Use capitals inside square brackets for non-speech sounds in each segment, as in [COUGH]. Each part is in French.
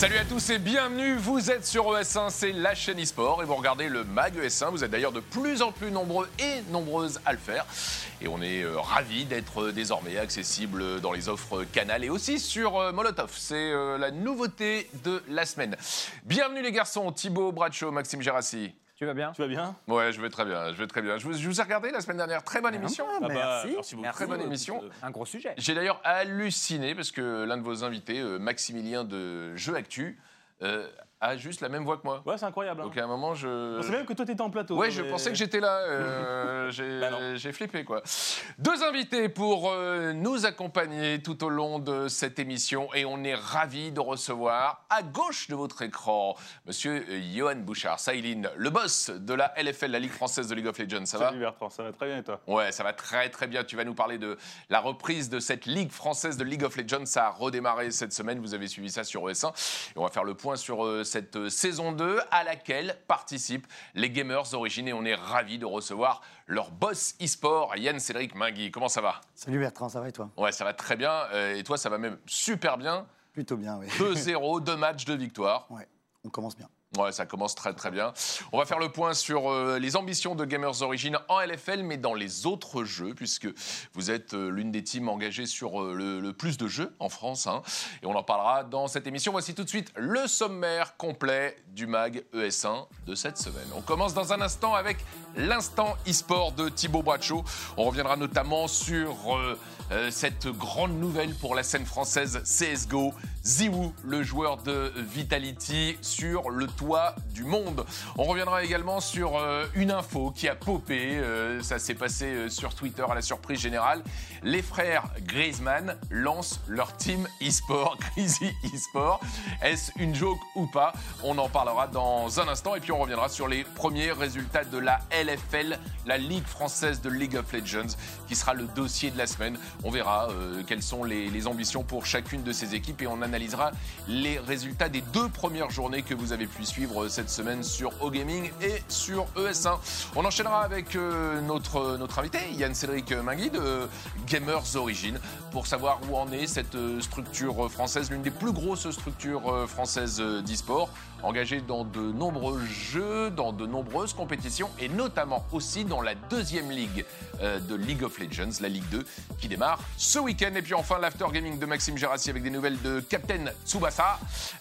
Salut à tous et bienvenue, vous êtes sur ES1, c'est la chaîne e-sport. Et vous regardez le MAG ES1, vous êtes d'ailleurs de plus en plus nombreux et nombreuses à le faire. Et on est euh, ravis d'être euh, désormais accessible dans les offres Canal et aussi sur euh, Molotov, c'est la nouveauté de la semaine. Bienvenue les garçons, Thibaut Bracho, Maxime Gérassi. Tu vas bien Tu vas bien Ouais, je vais très bien, je vais très bien. Je vous, je vous ai regardé la semaine dernière, très bonne émission. Ah, Ah bah, merci. merci beaucoup. Très bonne émission. Un gros sujet. J'ai d'ailleurs halluciné parce que l'un de vos invités, euh, Maximilien de Jeux Actu, euh, a juste la même voix que moi. Ouais, c'est incroyable. hein. Donc à un moment, je. On sait même que toi, t'étais en plateau. Ouais, hein, je pensais que j'étais là. euh, [LAUGHS] j'ai Bah j'ai flippé, quoi. Deux invités pour euh, nous accompagner tout au long de cette émission et on est ravis de recevoir à gauche de votre écran Monsieur euh, Johan Bouchard, Saïline, le boss de la LFL, la Ligue française de League of Legends. Ça va Salut Bertrand, ça va très bien et toi? Ouais, ça va très très bien. Tu vas nous parler de la reprise de cette Ligue française de League of Legends. Ça a redémarré cette semaine. Vous avez suivi ça sur ES1. Et on va faire le point sur euh, cette euh, saison 2 à laquelle participent les gamers d'origine. Et on est ravis de recevoir leur boss e-sport, Yann Cédric Mingui. Comment ça va? Salut Bertrand, ça va et toi? Ouais, ça va très bien. Euh, et toi, ça va même super bien? Plutôt bien, oui. 2-0, deux matchs, deux victoires. Ouais, on commence bien. Ouais, ça commence très très bien. On va faire le point sur euh, les ambitions de Gamers Origin en LFL, mais dans les autres jeux, puisque vous êtes euh, l'une des teams engagées sur euh, le, plus de jeux en France. hein. et on en parlera dans cette émission. Voici tout de suite le sommaire complet du MAG ES1 de cette semaine. On commence dans un instant avec l'instant e-sport de Thibaut Bracho. On reviendra notamment sur cette grande nouvelle pour la scène française CSGO. Ziwoo, le joueur de Vitality, sur le toit du monde. On reviendra également sur euh, une info qui a popé. euh, ça s'est passé euh, sur Twitter à la surprise générale. Les frères Griezmann lancent leur team e-sport, [LAUGHS] Crazy e-sport. Est-ce une joke ou pas? On en parlera dans un instant. Et puis on reviendra sur les premiers résultats de la LFL, la Ligue française de League of Legends, qui sera le dossier de la semaine. On verra quelles sont les, les ambitions pour chacune de ces équipes et on analysera les résultats des deux premières journées que vous avez pu suivre cette semaine sur O-Gaming et sur ES1. On enchaînera avec euh, notre, notre invité, Yann Cédric Mingui de Gamers Origin, pour savoir où en est cette euh, structure française, l'une des plus grosses structures euh, françaises euh, d'e-sport, engagée dans de nombreux jeux, dans de nombreuses compétitions et notamment aussi dans la deuxième ligue euh, de League of Legends, la Ligue 2, qui démarre ce week-end. Et puis enfin, l'after gaming de Maxime Gérassi avec des nouvelles de Captain Tsubasa,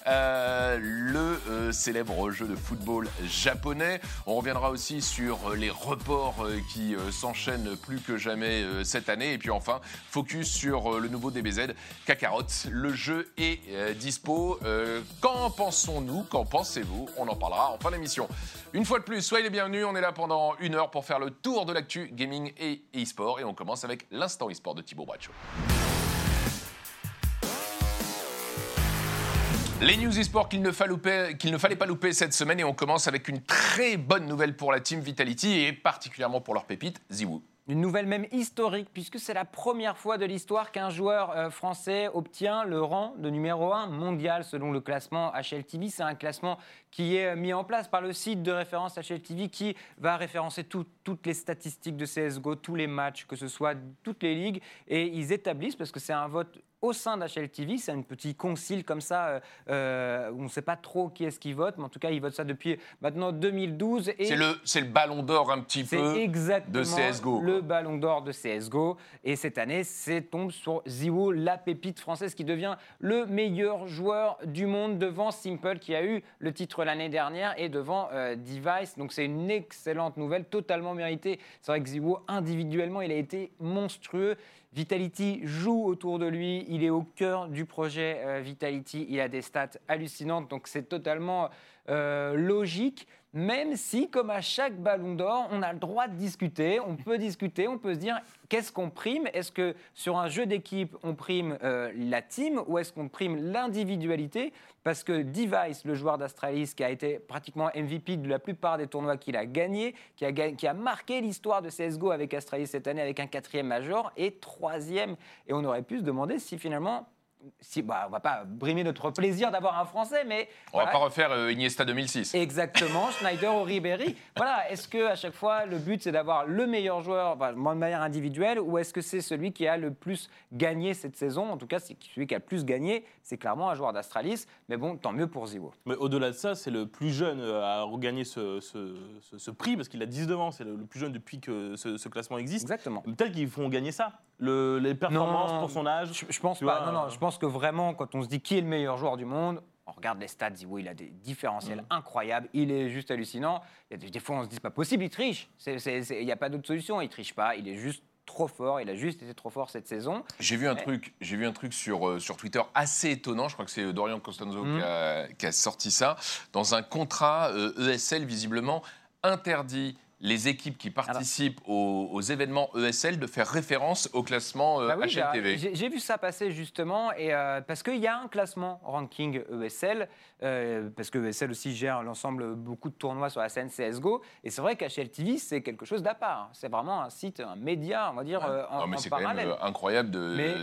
euh, le euh, célèbre jeu de football japonais. On reviendra aussi sur les reports qui s'enchaînent plus que jamais cette année. Et puis enfin, focus sur le nouveau DBZ Kakarot. Le jeu est dispo. Qu'en pensons-nous? Pensez-vous On en parlera en fin d'émission. Une fois de plus, soyez les bienvenus. On est là pendant une heure pour faire le tour de l'actu gaming et e-sport. Et on commence avec l'instant e-sport de Thibaut Bracho. Les news e-sport qu'il ne, ne fallait pas louper cette semaine et on commence avec une très bonne nouvelle pour la team Vitality et particulièrement pour leur pépite, Ziwoo. Une nouvelle même historique, puisque c'est la première fois de l'histoire qu'un joueur euh, français obtient le rang de numéro 1 mondial selon le classement HLTV. C'est un classement qui est euh, mis en place par le site de référence HLTV qui va référencer tout- toutes les statistiques de CSGO, tous les matchs, que ce soit toutes les ligues. Et ils établissent, parce que c'est un vote au sein d'HLTV, c'est un petit concile comme ça, euh, euh, où on ne sait pas trop qui est-ce qui vote, mais en tout cas, ils votent ça depuis maintenant 2012. Et C'est le, ballon d'or un petit peu. exactement de CS:GO, le ballon d'or de CSGO. Et cette année, c'est tombe sur Ziwo, la pépite française qui devient le meilleur joueur du monde devant Simple qui a eu le titre l'année dernière et devant euh, Device. Donc c'est une excellente nouvelle, totalement méritée. C'est vrai que Ziwo, individuellement, il a été monstrueux. Vitality joue autour de lui, il est au cœur du projet euh, Vitality, il a des stats hallucinantes, donc c'est totalement euh, logique, même si, comme à chaque ballon d'or, on a le droit de discuter, on peut discuter, on peut se dire qu'est-ce qu'on prime? Est-ce que sur un jeu d'équipe, on prime euh, la team ou est-ce qu'on prime l'individualité? Parce que Device, le joueur d'Astralis, qui a été pratiquement MVP de la plupart des tournois qu'il a gagnés, qui a, qui a marqué l'histoire de CSGO avec Astralis cette année avec un quatrième major et troisième. Et on aurait pu se demander si finalement si, bah, on va pas brimer notre plaisir d'avoir un Français, mais on voilà. va pas refaire euh, Iniesta 2006. Exactement, [LAUGHS] Schneider ou Ribéry. Voilà, est-ce que à chaque fois le but c'est d'avoir le meilleur joueur de manière individuelle, ou est-ce que c'est celui qui a le plus gagné cette saison? En tout cas, celui qui a le plus gagné, c'est clairement un joueur d'Astralis. Mais bon, tant mieux pour Zivo. Mais au-delà de ça, c'est le plus jeune à regagner ce, ce, ce, prix parce qu'il a 19 ans. C'est le, plus jeune depuis que ce, classement existe. Exactement. Peut-être qu'ils font gagner ça. Le, les performances pour son âge. Je, je pense pas. non, non. Je pense que vraiment, quand on se dit qui est le meilleur joueur du monde, on regarde les stats, il a des différentiels mm. incroyables, il est juste hallucinant. Il y a des, fois, on se dit, c'est pas possible, il triche. Il n'y a pas d'autre solution, il triche pas, il est juste trop fort, il a juste été trop fort cette saison. J'ai vu un truc, j'ai vu un truc sur, euh, sur Twitter assez étonnant, je crois que c'est Dorian Costanzo qui, a, mm. qui, a, sorti ça, dans un contrat ESL euh, e visiblement interdit les équipes qui participent aux, événements ESL de faire référence au classement euh, bah HLTV. J'ai vu ça passer justement, et, euh, parce qu'il y a un classement ranking ESL, euh, parce que ESL aussi gère l'ensemble, beaucoup de tournois sur la scène CSGO, et c'est vrai qu'HLTV, c'est quelque chose d'à part. C'est vraiment un site, un média, on va dire, en, mais C'est quand même incroyable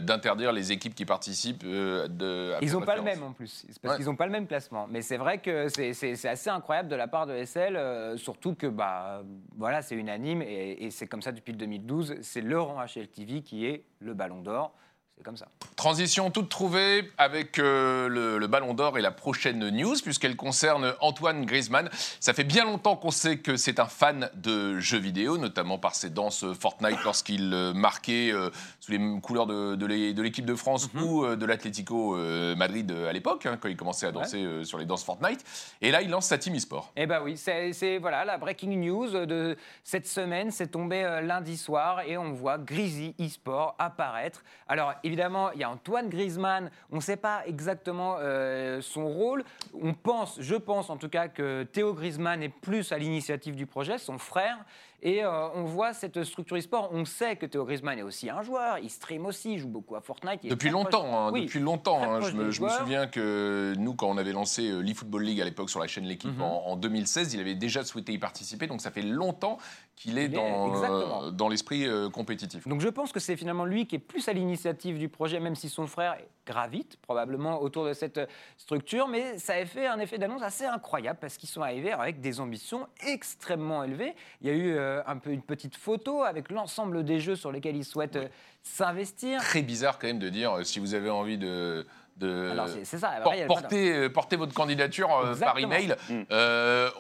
d'interdire les équipes qui participent de. Ils n'ont pas le même en plus, parce qu'ils n'ont pas le même classement. Mais c'est vrai que c'est assez incroyable de la part de ESL, surtout que bah, voilà, c'est unanime et, c'est comme ça depuis le 2012. C'est le rang HLTV qui est le Ballon d'Or. C'est comme ça. Transition toute trouvée avec euh, le, Ballon d'Or et la prochaine news, puisqu'elle concerne Antoine Griezmann. Ça fait bien longtemps qu'on sait que c'est un fan de jeux vidéo, notamment par ses danses Fortnite lorsqu'il euh, marquait euh, sous les couleurs de, l'équipe de France mhm. ou de l'Atlético Madrid à l'époque, hein, quand il commençait à danser sur les danses Fortnite. Et là, il lance sa team e-sport. Eh bien oui, c'est voilà, la breaking news de cette semaine. C'est tombé lundi soir et on voit Grizzly e-sport apparaître. Alors, évidemment, il y a Antoine Griezmann. On ne sait pas exactement euh, son rôle. On pense, je pense en tout cas, que Théo Griezmann est plus à l'initiative du projet, son frère. Et euh, on voit cette structure e-sport. On sait que Théo Griezmann est aussi un joueur. Il stream aussi, il joue beaucoup à Fortnite. Depuis longtemps, hein, depuis longtemps. Hein. je, me, souviens que nous, quand on avait lancé euh, l'eFootball League à l'époque sur la chaîne L'équipe mhm. en, 2016, il avait déjà souhaité y participer. Donc ça fait longtemps qu'il est, dans, euh, dans l'esprit compétitif. Donc je pense que c'est finalement lui qui est plus à l'initiative du projet, même si son frère gravite probablement autour de cette structure. Mais ça a fait un effet d'annonce assez incroyable parce qu'ils sont arrivés avec des ambitions extrêmement élevées. Il y a eu euh, un peu une petite photo avec l'ensemble des jeux sur lesquels ils souhaitent euh, s'investir. Très bizarre quand même de dire euh, si vous avez envie de de ça. porter, porter, votre candidature par email. Mm.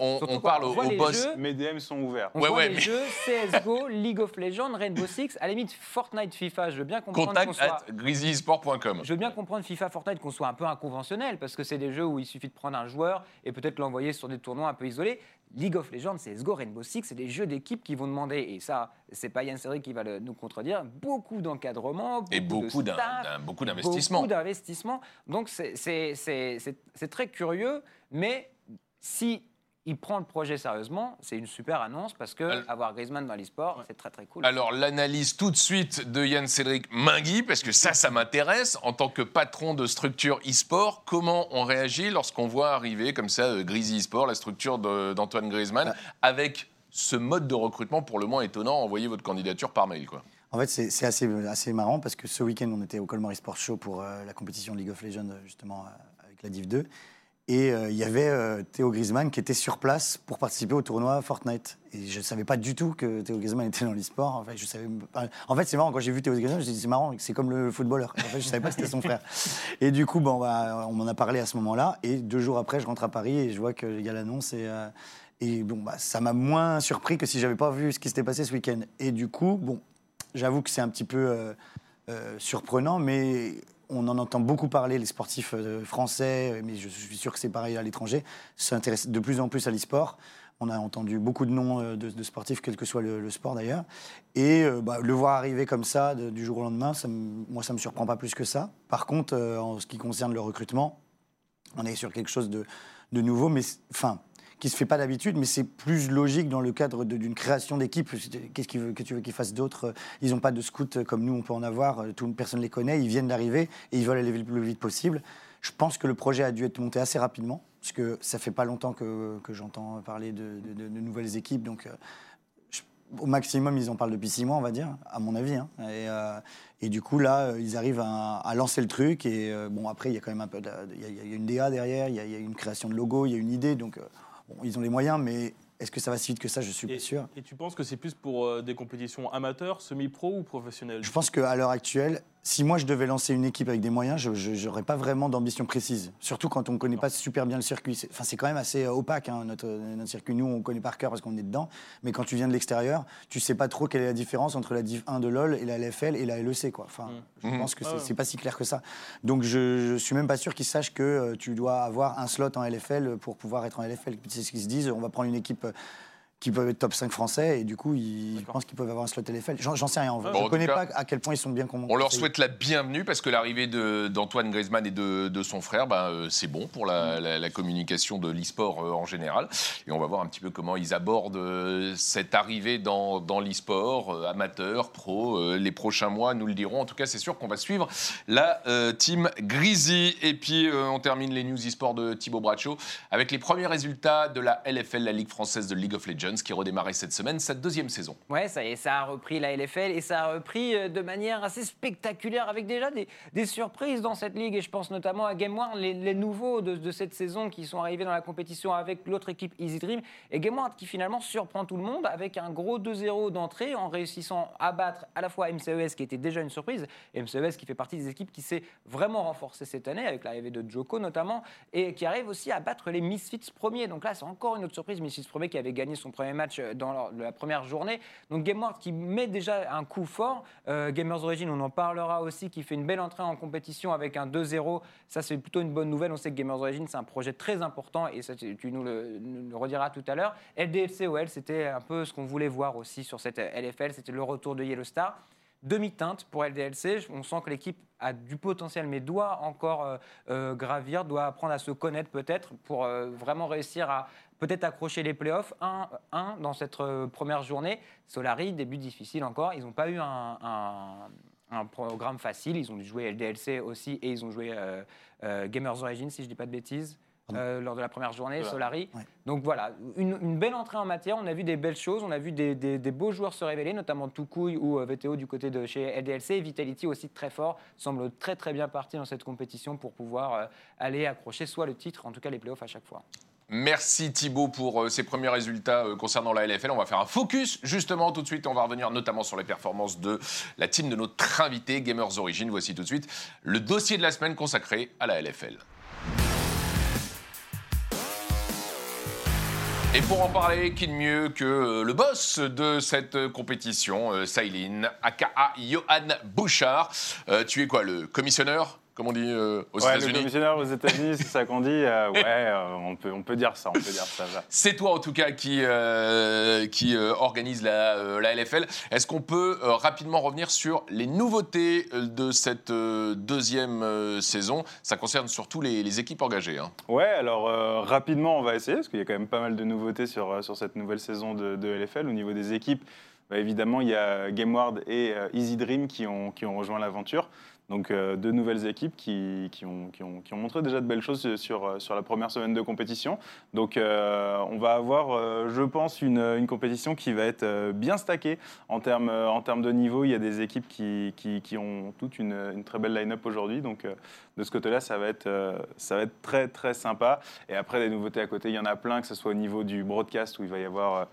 on, parle au, boss. Mes DM sont ouverts. On voit les jeux CSGO, League of Legends, Rainbow Six, à la limite Fortnite, FIFA. Je veux bien comprendre. Contact soit... Je veux bien comprendre FIFA, Fortnite qu'on soit un peu inconventionnel parce que c'est des jeux où il suffit de prendre un joueur et peut-être l'envoyer sur des tournois un peu isolés. League of Legends, CSGO, Rainbow Six, c'est des jeux d'équipe qui vont demander, et ça, c'est pas Yann Cédric qui va nous contredire, beaucoup d'encadrement, et beaucoup d'investissement. Beaucoup d'investissement. Donc c'est très curieux, mais si il prend le projet sérieusement, c'est une super annonce parce que avoir Griezmann dans l'e-sport, c'est très très cool. Alors l'analyse tout de suite de Yann Cédric Mingui, parce que ça, ça m'intéresse, en tant que patron de structure e-sport, comment on réagit lorsqu'on voit arriver comme ça euh, Grizzly e-sport, la structure d'Antoine Griezmann, avec ce mode de recrutement pour le moins étonnant, envoyer votre candidature par mail quoi. En fait, c'est assez, assez marrant parce que ce week-end, on était au Colmar Sport Show pour euh, la compétition League of Legends, justement, euh, avec la Div 2. Et euh, il y avait euh, Théo Griezmann qui était sur place pour participer au tournoi Fortnite. Et je ne savais pas du tout que Théo Griezmann était dans l'e-sport. En fait, je savais en fait c'est marrant, quand j'ai vu Théo Griezmann, je me suis dit c'est marrant, c'est comme le footballeur. En fait, je ne savais pas que c'était son frère. [LAUGHS] Et du coup, bon, bah, on m'en a parlé à ce moment-là. Et deux jours après, je rentre à Paris et je vois qu'il y a l'annonce. Et, euh, et bon, bah, ça m'a moins surpris que si j'avais pas vu ce qui s'était passé ce week-end. Et du coup, bon, j'avoue que c'est un petit peu surprenant, mais on en entend beaucoup parler, les sportifs euh, français, mais je suis sûr que c'est pareil à l'étranger, s'intéressent de plus en plus à l'e-sport. On a entendu beaucoup de noms euh, de, sportifs, quel que soit le, sport d'ailleurs. Et euh, bah, le voir arriver comme ça, du jour au lendemain, moi, ça ne me surprend pas plus que ça. Par contre, en ce qui concerne le recrutement, on est sur quelque chose de, de nouveau, mais enfin, qui se fait pas d'habitude, mais c'est plus logique dans le cadre d'une création d'équipe. Qu'est-ce que tu veux qu'ils fassent d'autre Ils n'ont pas de scouts comme nous, on peut en avoir. Tout, personne ne les connaît. Ils viennent d'arriver et ils veulent aller le plus vite possible. Je pense que le projet a dû être monté assez rapidement, parce que ça fait pas longtemps que, que j'entends parler de, de, nouvelles équipes. Donc, euh, au maximum, ils en parlent depuis six mois, on va dire, à mon avis. hein. Et, euh, et du coup, là, euh, ils arrivent à, lancer le truc. Et euh, bon, après, il y a quand même un peu. Il y, a- une DA derrière, il y, a, une création de logo, il y a une idée. Donc, euh, bon, ils ont les moyens, mais est-ce que ça va si vite que ça? Je suis Et, pas sûr. et tu penses que c'est plus pour euh, des compétitions amateurs, semi-pro ou professionnelles? Je pense qu'à l'heure actuelle, si moi je devais lancer une équipe avec des moyens, je n'aurais pas vraiment d'ambition précise. Surtout quand on ne connaît pas super bien le circuit. C'est- Enfin, c'est quand même assez euh, opaque, hein, notre, notre circuit. Nous, on connaît par cœur parce qu'on est dedans. Mais quand tu viens de l'extérieur, tu sais pas trop quelle est la différence entre la Div 1 de LoL et la LFL et la LEC. Quoi. Enfin, Je Mhm. pense que c'est Ouais. c'est pas si clair que ça. Donc je, je suis même pas sûr qu'ils sachent que euh, tu dois avoir un slot en LFL pour pouvoir être en LFL. C'est ce qu'ils se disent. On va prendre une équipe euh, qui peut être top 5 français et du coup, ils pensent qu'ils peuvent avoir un slot LFL. J'en sais rien en vrai. Bon, je tout connais cas, pas à quel point ils sont bien comment On leur souhaite la bienvenue parce que l'arrivée d'Antoine Griezmann et de, de son frère, ben, euh, c'est bon pour la, la- la communication de l'e-sport euh, en général. Et on va voir un petit peu comment ils abordent euh, cette arrivée dans, dans l'e-sport, amateur, pro. les prochains mois nous le diront. En tout cas, c'est sûr qu'on va suivre la euh, team Greasy. Et puis, euh, on termine les news e-sport de Thibaut Braccio avec les premiers résultats de la LFL, la Ligue française de League of Legends, qui redémarrait cette semaine, sa deuxième saison. Ouais, ça a repris la LFL et ça a repris euh, de manière assez spectaculaire avec déjà des, surprises dans cette ligue. Et je pense notamment à Game One, les, nouveaux de, de cette saison qui sont arrivés dans la compétition avec l'autre équipe Easy Dream. Et Game One qui finalement surprend tout le monde avec un gros 2-0 d'entrée en réussissant à battre à la fois MCES qui était déjà une surprise et MCES qui fait partie des équipes qui s'est vraiment renforcée cette année avec l'arrivée de Joko notamment et qui arrive aussi à battre les Misfits premiers. Donc là, c'est encore une autre surprise. Misfits premier qui avait gagné son premier match euh, dans la première journée. Donc GameWorld qui met déjà un coup fort. Euh, Gamers Origin, on en parlera aussi, qui fait une belle entrée en compétition avec un 2-0. Ça, c'est plutôt une bonne nouvelle. On sait que Gamers Origin, c'est un projet très important et ça, tu nous le, rediras tout à l'heure. LDFC OL, c'était un peu ce qu'on voulait voir aussi sur cette euh, LFL. C'était le retour de Yellow Star demi-teinte pour LDLC. On sent que l'équipe a du potentiel, mais doit encore euh, euh, gravir, doit apprendre à se connaître peut-être pour euh, vraiment réussir à peut-être accrocher les playoffs. Un, un dans cette euh, première journée. Solari, début difficile encore. Ils n'ont pas eu un, un- un programme facile. Ils ont dû jouer LDLC aussi et ils ont joué euh, euh, Gamers Origin, si je ne dis pas de bêtises. euh, lors de la première journée, Voilà. Solari. Ouais. Donc voilà, une, une belle entrée en matière. On a vu des belles choses, on a vu des, des- des beaux joueurs se révéler, notamment Toucouille ou euh, VTO du côté de chez LDLC. Et Vitality aussi très fort, semble très très bien parti dans cette compétition pour pouvoir euh, aller accrocher soit le titre, en tout cas les playoffs à chaque fois. Merci Thibaut pour euh, ces premiers résultats euh, concernant la LFL. On va faire un focus justement tout de suite. On va revenir notamment sur les performances de la team de notre invité Gamers Origin. Voici tout de suite le dossier de la semaine consacré à la LFL. Et pour en parler, qui de mieux que euh, le boss de cette compétition, Sailin, aka Johan Bouchard. Tu es quoi, le commissionneur, comme on dit euh, aux Ouais, le États-Unis commissionnaire aux États-Unis, c'est ça qu'on dit. euh, [LAUGHS] ouais, euh, on, peut, on peut dire ça, on peut dire ça. C'est toi en tout cas qui, qui organise la, la LFL. Est-ce qu'on peut rapidement revenir sur les nouveautés de cette deuxième saison? Ça concerne surtout les, les équipes engagées. hein. Ouais, alors rapidement, on va essayer, parce qu'il y a quand même pas mal de nouveautés sur, sur cette nouvelle saison de, de LFL. Au niveau des équipes, bah, évidemment, il y a GameWard et Easy Dream qui ont, qui ont rejoint l'aventure. Donc euh, deux nouvelles équipes qui, qui, ont, qui, ont, qui ont montré déjà de belles choses sur, euh, sur la première semaine de compétition. Donc euh, on va avoir, euh, je pense, une, une compétition qui va être euh, bien stackée en termes, euh, en termes de niveau. Il y a des équipes qui, ont toute une, une très belle line-up aujourd'hui. Donc euh, de ce côté-là, ça, va être, euh, ça va être très très sympa. Et après, des nouveautés à côté, il y en a plein, que ce soit au niveau du broadcast où il va y avoir euh,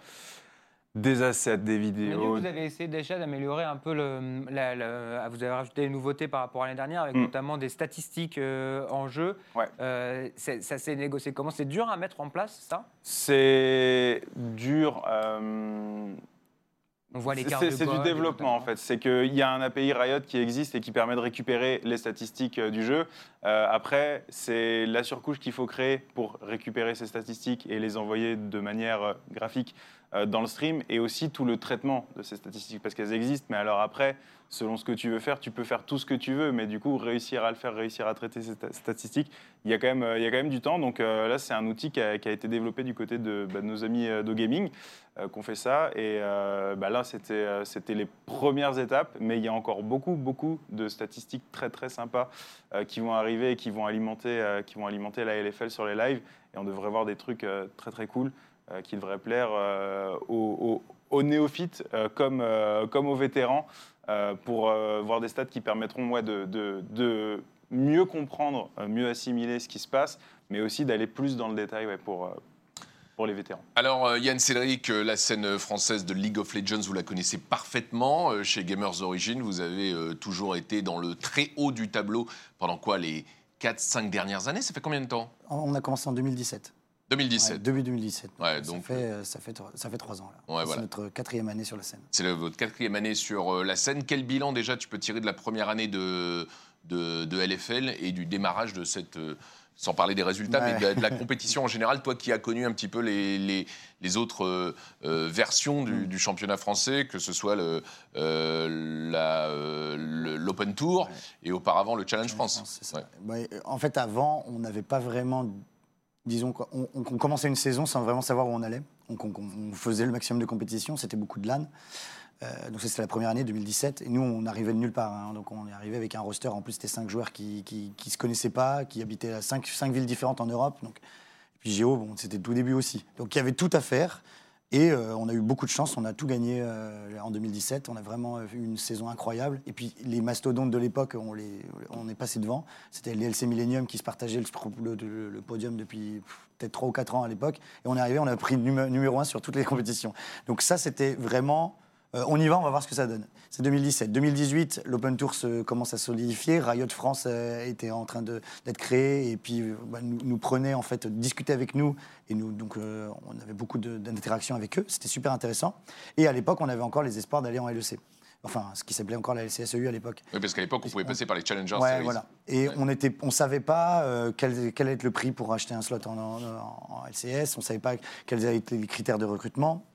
des assets, des vidéos. vous avez essayé déjà d'améliorer un peu le, la- la- vous avez rajouté des nouveautés par rapport à l'année dernière avec Mm. notamment des statistiques euh, en jeu. Ouais. Euh, ça s'est négocié comment? C'est dur à mettre en place ça? C'est dur. euh, On voit les cartes de c'est du développement en fait. C'est qu'il y a un API Riot qui existe et qui permet de récupérer les statistiques du jeu. Euh, après, c'est la surcouche qu'il faut créer pour récupérer ces statistiques et les envoyer de manière graphique dans le stream et aussi tout le traitement de ces statistiques parce qu'elles existent. Mais alors après, selon ce que tu veux faire, tu peux faire tout ce que tu veux, mais du coup, réussir à le faire, réussir à traiter ces sta- statistiques, il y a quand même, euh, il y a quand même du temps. Donc euh, là, c'est un outil qui a, été développé du côté de, bah, de nos amis euh, d'OGaming euh, qu'on fait ça. Et euh, bah, là, c'était euh, c'était les premières étapes, mais il y a encore beaucoup, beaucoup de statistiques très, très sympas euh, qui vont arriver et qui vont alimenter, euh, qui vont alimenter la LFL sur les lives. Et on devrait voir des trucs euh, très, très cool euh, qui devraient plaire euh, aux, aux- aux néophytes euh, comme, euh, comme aux vétérans euh, pour euh, voir des stats qui permettront ouais, de, de- de mieux comprendre, euh, mieux assimiler ce qui se passe, mais aussi d'aller plus dans le détail ouais, pour, euh, pour les vétérans. Alors, euh, Yann Cédric, euh, la scène française de League of Legends, vous la connaissez parfaitement. Euh, chez Gamers Origin, vous avez euh, toujours été dans le très haut du tableau pendant quoi Les 4-5 dernières années? Ça fait combien de temps? On a commencé en 2017. 2017. Ouais, début 2017. Ouais, ça, donc, fait, euh, ça, fait, ça fait trois ans. Là. Ouais, c'est notre quatrième année sur la scène. C'est votre quatrième année sur euh, la scène. Quel bilan déjà tu peux tirer de la première année de, de, de LFL et du démarrage de cette... euh, sans parler des résultats, mais de, la- de la compétition en général, toi qui as connu un petit peu les, les, les autres versions Mm. du, du championnat français, que ce soit euh, le- l'Open Tour et auparavant le Challenge France. ça. En fait, avant, on n'avait pas vraiment. Disons qu'on on, commençait une saison sans vraiment savoir où on allait. On, faisait le maximum de compétitions, c'était beaucoup de LAN. Euh, donc, c'était la première année, 2017. Et nous, on arrivait de nulle part. hein. Donc, on est arrivé avec un roster. En plus, c'était cinq joueurs qui ne se connaissaient pas, qui habitaient cinq, cinq villes différentes en Europe. Donc, et puis, Géo, bon, c'était tout début aussi. Donc, il y avait tout à faire. Et euh, on a eu beaucoup de chance, on a tout gagné euh, en 2017. On a vraiment euh, eu une saison incroyable. Et puis les mastodontes de l'époque, on, est passé devant. C'était les LC Millennium qui se partageaient le, podium depuis peut-être 3 ou 4 ans à l'époque. Et on est arrivé, on a pris numé- numéro 1 sur toutes les compétitions. Donc ça, c'était vraiment... euh, on y va, on va voir ce que ça donne. C'est 2017. 2018, l'Open Tour se commence à solidifier. Riot France euh, était en train d'être créé et puis euh, bah, nous, nous prenait en fait, discuter avec nous et nous donc euh, on avait beaucoup d'interactions avec eux. C'était super intéressant. Et à l'époque, on avait encore les espoirs d'aller en LEC. Enfin, ce qui s'appelait encore la LCSEU à l'époque. Oui, parce qu'à l'époque, on pouvait passer par les Challengers Ouais, Series. voilà. Et on était, on savait pas euh, quel, quel allait être le prix pour acheter un slot en, en- en LCS. On savait pas quels allaient être les critères de recrutement.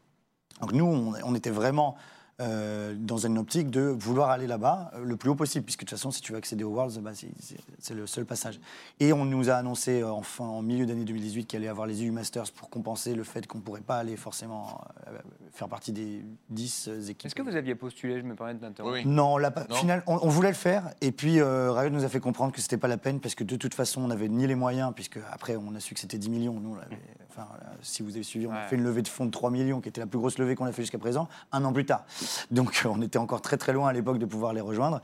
Donc nous, on, on était vraiment euh, dans une optique de vouloir aller là-bas euh, le plus haut possible, puisque de toute façon, si tu veux accéder aux Worlds, bah, c'est- le seul passage. Et on nous a annoncé euh, en, fin- en milieu d'année 2018 qu'il allait y avoir les EU Masters pour compenser le fait qu'on ne pourrait pas aller forcément euh, faire partie des 10 équipes. Est-ce que vous aviez postulé Je me permets de. Oui. Non, on l'a. Non. Final, on, on voulait le faire, et puis euh, Riot nous a fait comprendre que c'était pas la peine parce que de toute façon, on n'avait ni les moyens, puisque après, on a su que c'était 10 millions. Nous, on l'avait- enfin, si vous avez suivi, on a Ouais. fait une levée de fonds de 3 millions, qui était la plus grosse levée qu'on a fait jusqu'à présent, un an plus tard. Donc, [LAUGHS] on était encore très très loin à l'époque de pouvoir les rejoindre.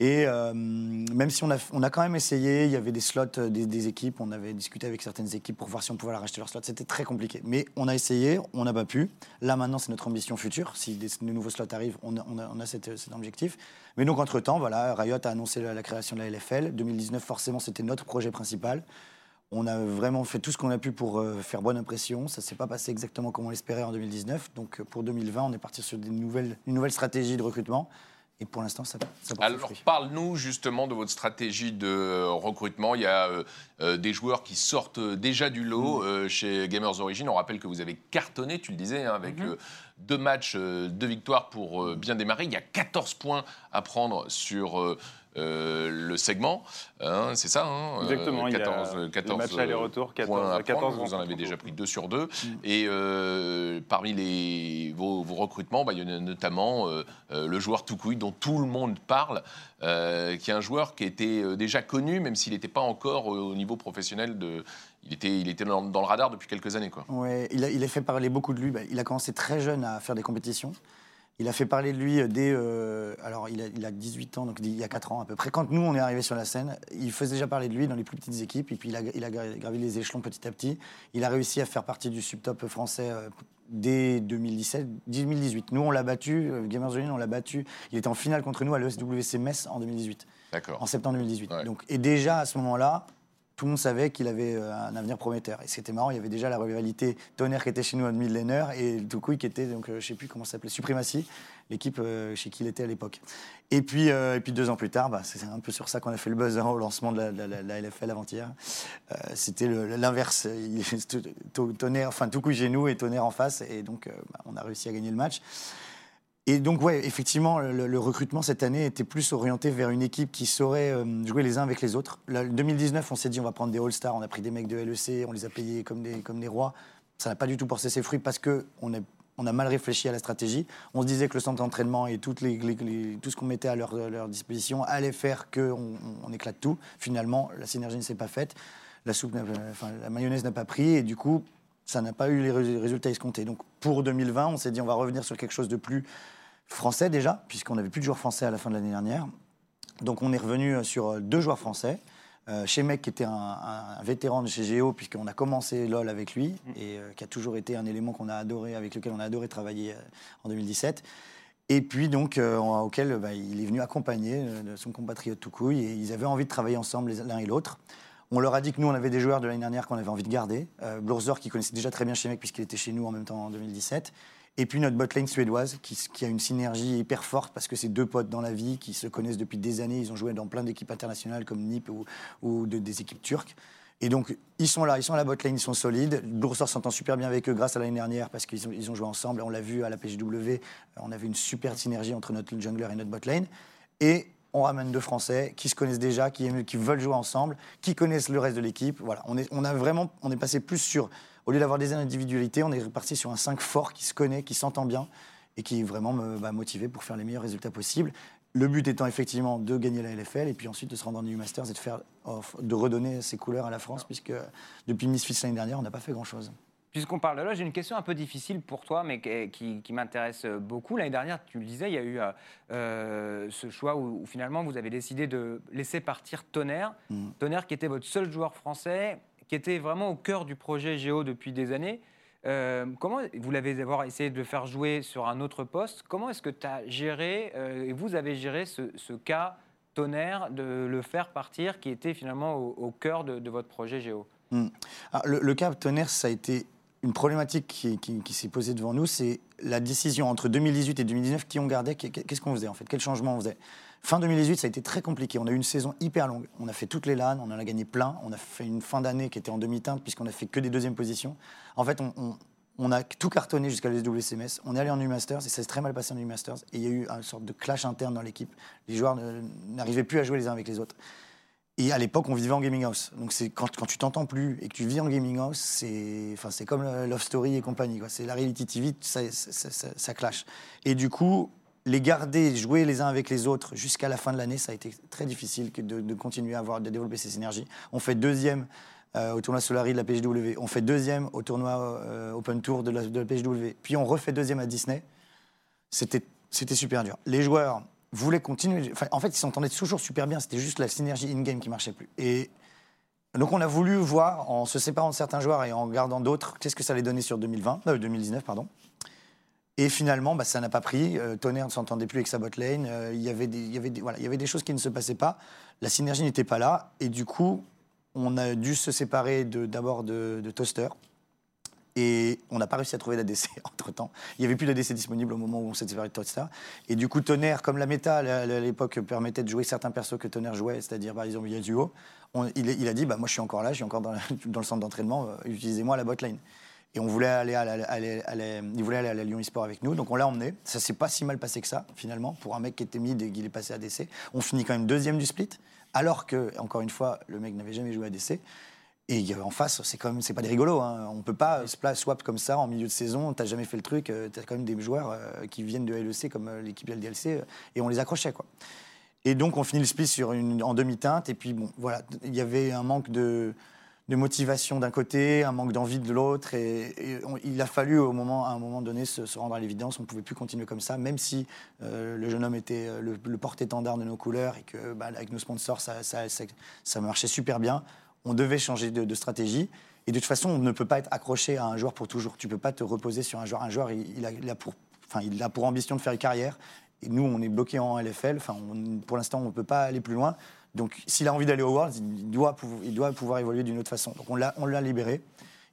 Et euh, même si on a, on a quand même essayé, il y avait des slots euh, des, des équipes, on avait discuté avec certaines équipes pour voir si on pouvait leur acheter leurs slots. C'était très compliqué. Mais on a essayé, on n'a pas pu. Là maintenant, c'est notre ambition future. Si des, de nouveaux slots arrivent, on a, on a, on a cet, cet objectif. Mais donc entre-temps, voilà, Riot a annoncé la, la création de la LFL. 2019, forcément, c'était notre projet principal. On a vraiment fait tout ce qu'on a pu pour euh, faire bonne impression. Ça ne s'est pas passé exactement comme on l'espérait en 2019. Donc euh, pour 2020, on est parti sur des nouvelles, une nouvelle stratégie de recrutement. Et pour l'instant, ça, ça Alors, parle-nous justement de votre stratégie de euh, recrutement. Il y a euh, des joueurs qui sortent déjà du lot Mm. euh, chez Gamers Origin. On rappelle que vous avez cartonné, tu le disais, hein, avec Mm-hmm. euh, deux matchs, deux victoires pour bien démarrer. Il y a 14 points à prendre sur euh, euh, le segment. Hein, c'est ça hein, euh, Exactement, il y a 14, euh, le 14 match aller-retour, 14, points à 14 prendre. Vous en avez déjà pris deux sur deux. Mm. Et euh, parmi les, vos, vos recrutements, bah, il y en a notamment euh, euh, le joueur Toukoui dont tout le monde parle, euh, qui est un joueur qui était euh, déjà connu, même s'il n'était pas encore euh, au niveau professionnel. De, il était, il était dans, dans le radar depuis quelques années. Quoi. Ouais, il a, il a fait parler beaucoup de lui. Bah, il a commencé très jeune à faire des compétitions. Il a fait parler de lui dès. euh, alors, il a, il a 18 ans, donc il y a 4 ans à peu près. Quand nous, on est arrivé sur la scène, il faisait déjà parler de lui dans les plus petites équipes. Et puis, il a, il a gra- gravi les échelons petit à petit. Il a réussi à faire partie du subtop français euh, dès 2017, 2018. Nous, on l'a battu, euh, Gamers Union, on l'a battu. Il était en finale contre nous à l'ESWC Metz en 2018 D'accord. en septembre 2018. Ouais. Donc, et déjà à ce moment-là, tout le monde savait qu'il avait euh, un avenir prometteur. Et c'était marrant, il y avait déjà la rivalité Tonnerre qui était chez nous en mid-laner et Toukoui qui était, donc, euh, je sais plus comment ça s'appelait, Supremacy, l'équipe euh, chez qui il était à l'époque. Et puis, et puis deux ans plus tard, bah, c'est un peu sur ça qu'on a fait le buzz hein, au lancement de la, LFL avant-hier. C'était l'inverse. [LAUGHS] Tonnerre, enfin Toukoui chez nous et Tonnerre en face. Et donc, bah, on a réussi à gagner le match. Et donc, ouais, effectivement, le, recrutement cette année était plus orienté vers une équipe qui saurait euh, jouer les uns avec les autres. Le 2019, on s'est dit, on va prendre des All-Stars, on a pris des mecs de LEC, on les a payés comme des, comme des rois. Ça n'a pas du tout porté ses fruits parce qu'on on a mal réfléchi à la stratégie. On se disait que le centre d'entraînement et tout ce qu'on mettait à leur, disposition allait faire qu'on on, éclate tout. Finalement, la synergie ne s'est pas faite, la, soupe la mayonnaise n'a pas pris et du coup, ça n'a pas eu les rés- résultats escomptés. Donc pour 2020, on s'est dit on va revenir sur quelque chose de plus français déjà, puisqu'on n'avait plus de joueurs français à la fin de l'année dernière. Donc on est revenu euh, sur euh, deux joueurs français. Euh, chez Mec, qui était un, vétéran de chez Géo, puisqu'on a commencé LoL avec lui, et euh, qui a toujours été un élément qu'on a adoré, avec lequel on a adoré travailler euh, en 2017. Et puis donc, auquel bah, il est venu accompagner son compatriote Toukouille, et ils avaient envie de travailler ensemble les- l'un et l'autre. On leur a dit que nous, on avait des joueurs de l'année dernière qu'on avait envie de garder. Euh, Blurzor, qui connaissait déjà très bien chez Mec, puisqu'il était chez nous en même temps en 2017. Et puis notre botlane suédoise, qui, a une synergie hyper forte, parce que c'est deux potes dans la vie, qui se connaissent depuis des années. Ils ont joué dans plein d'équipes internationales comme NIP ou, ou de- des équipes turques. Et donc, ils sont là, ils sont à la botlane, ils sont solides. Blurzor s'entend super bien avec eux grâce à l'année dernière, parce qu'ils ont, joué ensemble. On l'a vu à la PGW, on avait une super synergie entre notre jungler et notre botlane. Et on ramène deux Français qui se connaissent déjà, qui, aiment- qui veulent jouer ensemble, qui connaissent le reste de l'équipe. Voilà, on est, on a vraiment, on est passé plus sur, au lieu d'avoir des individualités, on est reparti sur un 5 fort qui se connaît, qui s'entend bien et qui est vraiment me- motivé pour faire les meilleurs résultats possibles. Le but étant effectivement de gagner la LFL et puis ensuite de se rendre en EU Masters et de, faire, de redonner ses couleurs à la France, puisque depuis Misfits l'année dernière, on n'a pas fait grand-chose. Puisqu'on parle de là, j'ai une question un peu difficile pour toi, mais qui, qui- qui m'intéresse beaucoup. L'année dernière, tu le disais, il y a eu euh, euh, ce choix où, où finalement vous avez décidé de laisser partir Tonnerre. Mm. Tonnerre qui était votre seul joueur français, qui était vraiment au cœur du projet Géo depuis des années. Euh, comment vous l'avez d'abord essayé de le faire jouer sur un autre poste? Comment est-ce que tu as géré euh, et vous avez géré ce, ce cas Tonnerre de le faire partir, qui était finalement au, au cœur de, de votre projet Géo? Alors, Ah, le, le cas Tonnerre, ça a été une problématique qui, s'est posée devant nous, c'est la décision entre 2018 et 2019, qui on gardait, qu'est- qu'est-ce qu'on faisait en fait, quel changement on faisait? Fin 2018, ça a été très compliqué. On a eu une saison hyper longue. On a fait toutes les LAN, on en a gagné plein. On a fait une fin d'année qui était en demi-teinte, puisqu'on a fait que des deuxièmes positions. En fait, on, a tout cartonné jusqu'à l'SWCMS. On est allé en U-Masters et ça s'est très mal passé en U-Masters. Et il y a eu une sorte de clash interne dans l'équipe. Les joueurs n'arrivaient plus à jouer les uns avec les autres. Et à l'époque, on vivait en gaming house. Donc c'est quand, tu t'entends plus et que tu vis en gaming house, c'est enfin c'est comme le Love Story et compagnie. C'est la reality TV, ça, clash. Et du coup, les garder, jouer les uns avec les autres jusqu'à la fin de l'année, ça a été très difficile de, continuer à avoir, de développer ces synergies. On fait deuxième euh, au tournoi Solari de la PGW. On fait deuxième au tournoi euh, Open Tour de la, de. Puis on refait deuxième à Disney. C'était c'était super dur. Les joueurs voulaient continuer. en fait, ils s'entendaient toujours super bien. C'était juste la synergie in-game qui marchait plus. Et donc, on a voulu voir, en se séparant de certains joueurs et en gardant d'autres, qu'est-ce que ça allait donner sur 2020, euh, 2019, pardon. Et finalement, bah, ça n'a pas pris. Euh, Tonnerre ne s'entendait plus avec sa botlane. Euh, il y avait des- voilà, il y avait des choses qui ne se passaient pas. La synergie n'était pas là. Et du coup, on a dû se séparer d'abord de, de Toaster. Et on n'a pas réussi à trouver d'ADC [LAUGHS] entre-temps. Il n'y avait plus d'ADC disponible au moment où on s'est séparé de Toaster. Et du coup, Tonnerre, comme la méta à l'époque permettait de jouer certains persos que Tonnerre jouait, c'est-à-dire par exemple Yasuo, on- il, il a dit bah, Moi, je suis encore là, je suis encore dans, le centre d'entraînement, euh, utilisez-moi la botlane. Et on voulait aller à il voulait aller à la Lyon eSport avec nous, donc on l'a emmené. Ça s'est pas si mal passé que ça, finalement, pour un mec qui était mid et qu'il est passé à DC. On finit quand même deuxième du split, alors que, encore une fois, le mec n'avait jamais joué à DC. Et il y avait en face, c'est quand même, c'est pas des rigolos. Hein. On peut pas se swap comme ça en milieu de saison. T'as jamais fait le truc. euh, T'as quand même des joueurs euh, qui viennent de LEC comme euh, l'équipe LDLC euh, et on les accrochait quoi. Et donc on finit le split sur une, en demi-teinte. Et puis bon, voilà, il y avait un manque de, de motivation d'un côté, un manque d'envie de l'autre. Et, et on- il a fallu au moment, à un moment donné se, se rendre à l'évidence. On ne pouvait plus continuer comme ça, même si le jeune homme était le, le porte-étendard de nos couleurs et que bah, avec nos sponsors, ça, ça, ça, ça marchait super bien. On devait changer de, stratégie. Et de toute façon, on ne peut pas être accroché à un joueur pour toujours. Tu ne peux pas te reposer sur un joueur. Un joueur, il, a, pour, enfin, il a pour ambition de faire une carrière. Et nous, on est bloqué en LFL. Enfin, pour l'instant, on ne peut pas aller plus loin. Donc, s'il a envie d'aller au Worlds, il doit, il doit pouvoir évoluer d'une autre façon. Donc, on l'a, libéré.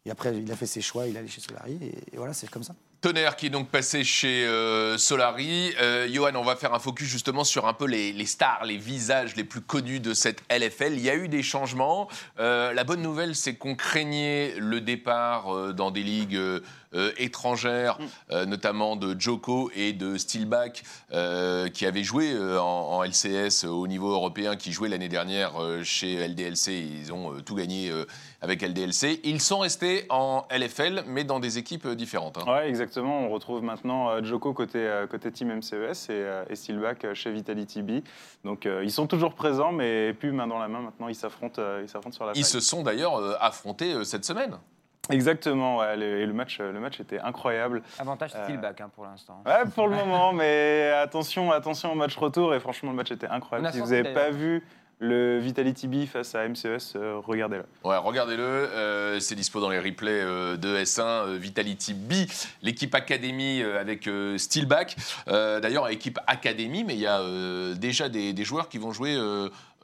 Et après, il a fait ses choix. Il est allé chez Solari. Et voilà, c'est comme ça. Tonnerre qui est donc passé chez euh, Solari. Euh, Johan, on va faire un focus justement sur un peu les, stars, les visages les plus connus de cette LFL. Il y a eu des changements. Euh, la bonne nouvelle, c'est qu'on craignait le départ euh, dans des ligues euh, étrangères, euh, notamment de Joko et de Steelback, euh, qui avaient joué en, en LCS au niveau européen, qui jouaient l'année dernière chez LDLC. Ils ont tout gagné avec LDLC. Ils sont restés en LFL, mais dans des équipes différentes. hein. Ouais, exactement. On retrouve maintenant Joko côté, côté Team MCES et, et Steelback chez Vitality B. Donc ils sont toujours présents, mais plus main dans la main. Maintenant, ils s'affrontent, ils s'affrontent sur la Ils se sont d'ailleurs affrontés cette semaine. Exactement, ouais, le, et le match, le match était incroyable. Avantage Euh, Steelback hein, pour l'instant. Ouais, pour le moment, mais attention, attention au match retour. Et franchement, le match était incroyable. Si vous n'avez pas vu le Vitality B face à MCES, euh, regardez-le. Ouais, regardez-le, euh, c'est dispo dans les replays euh, de S1, euh, Vitality B, l'équipe Academy avec Steelback. D'ailleurs, équipe Academy, mais il y a déjà des, des joueurs qui vont jouer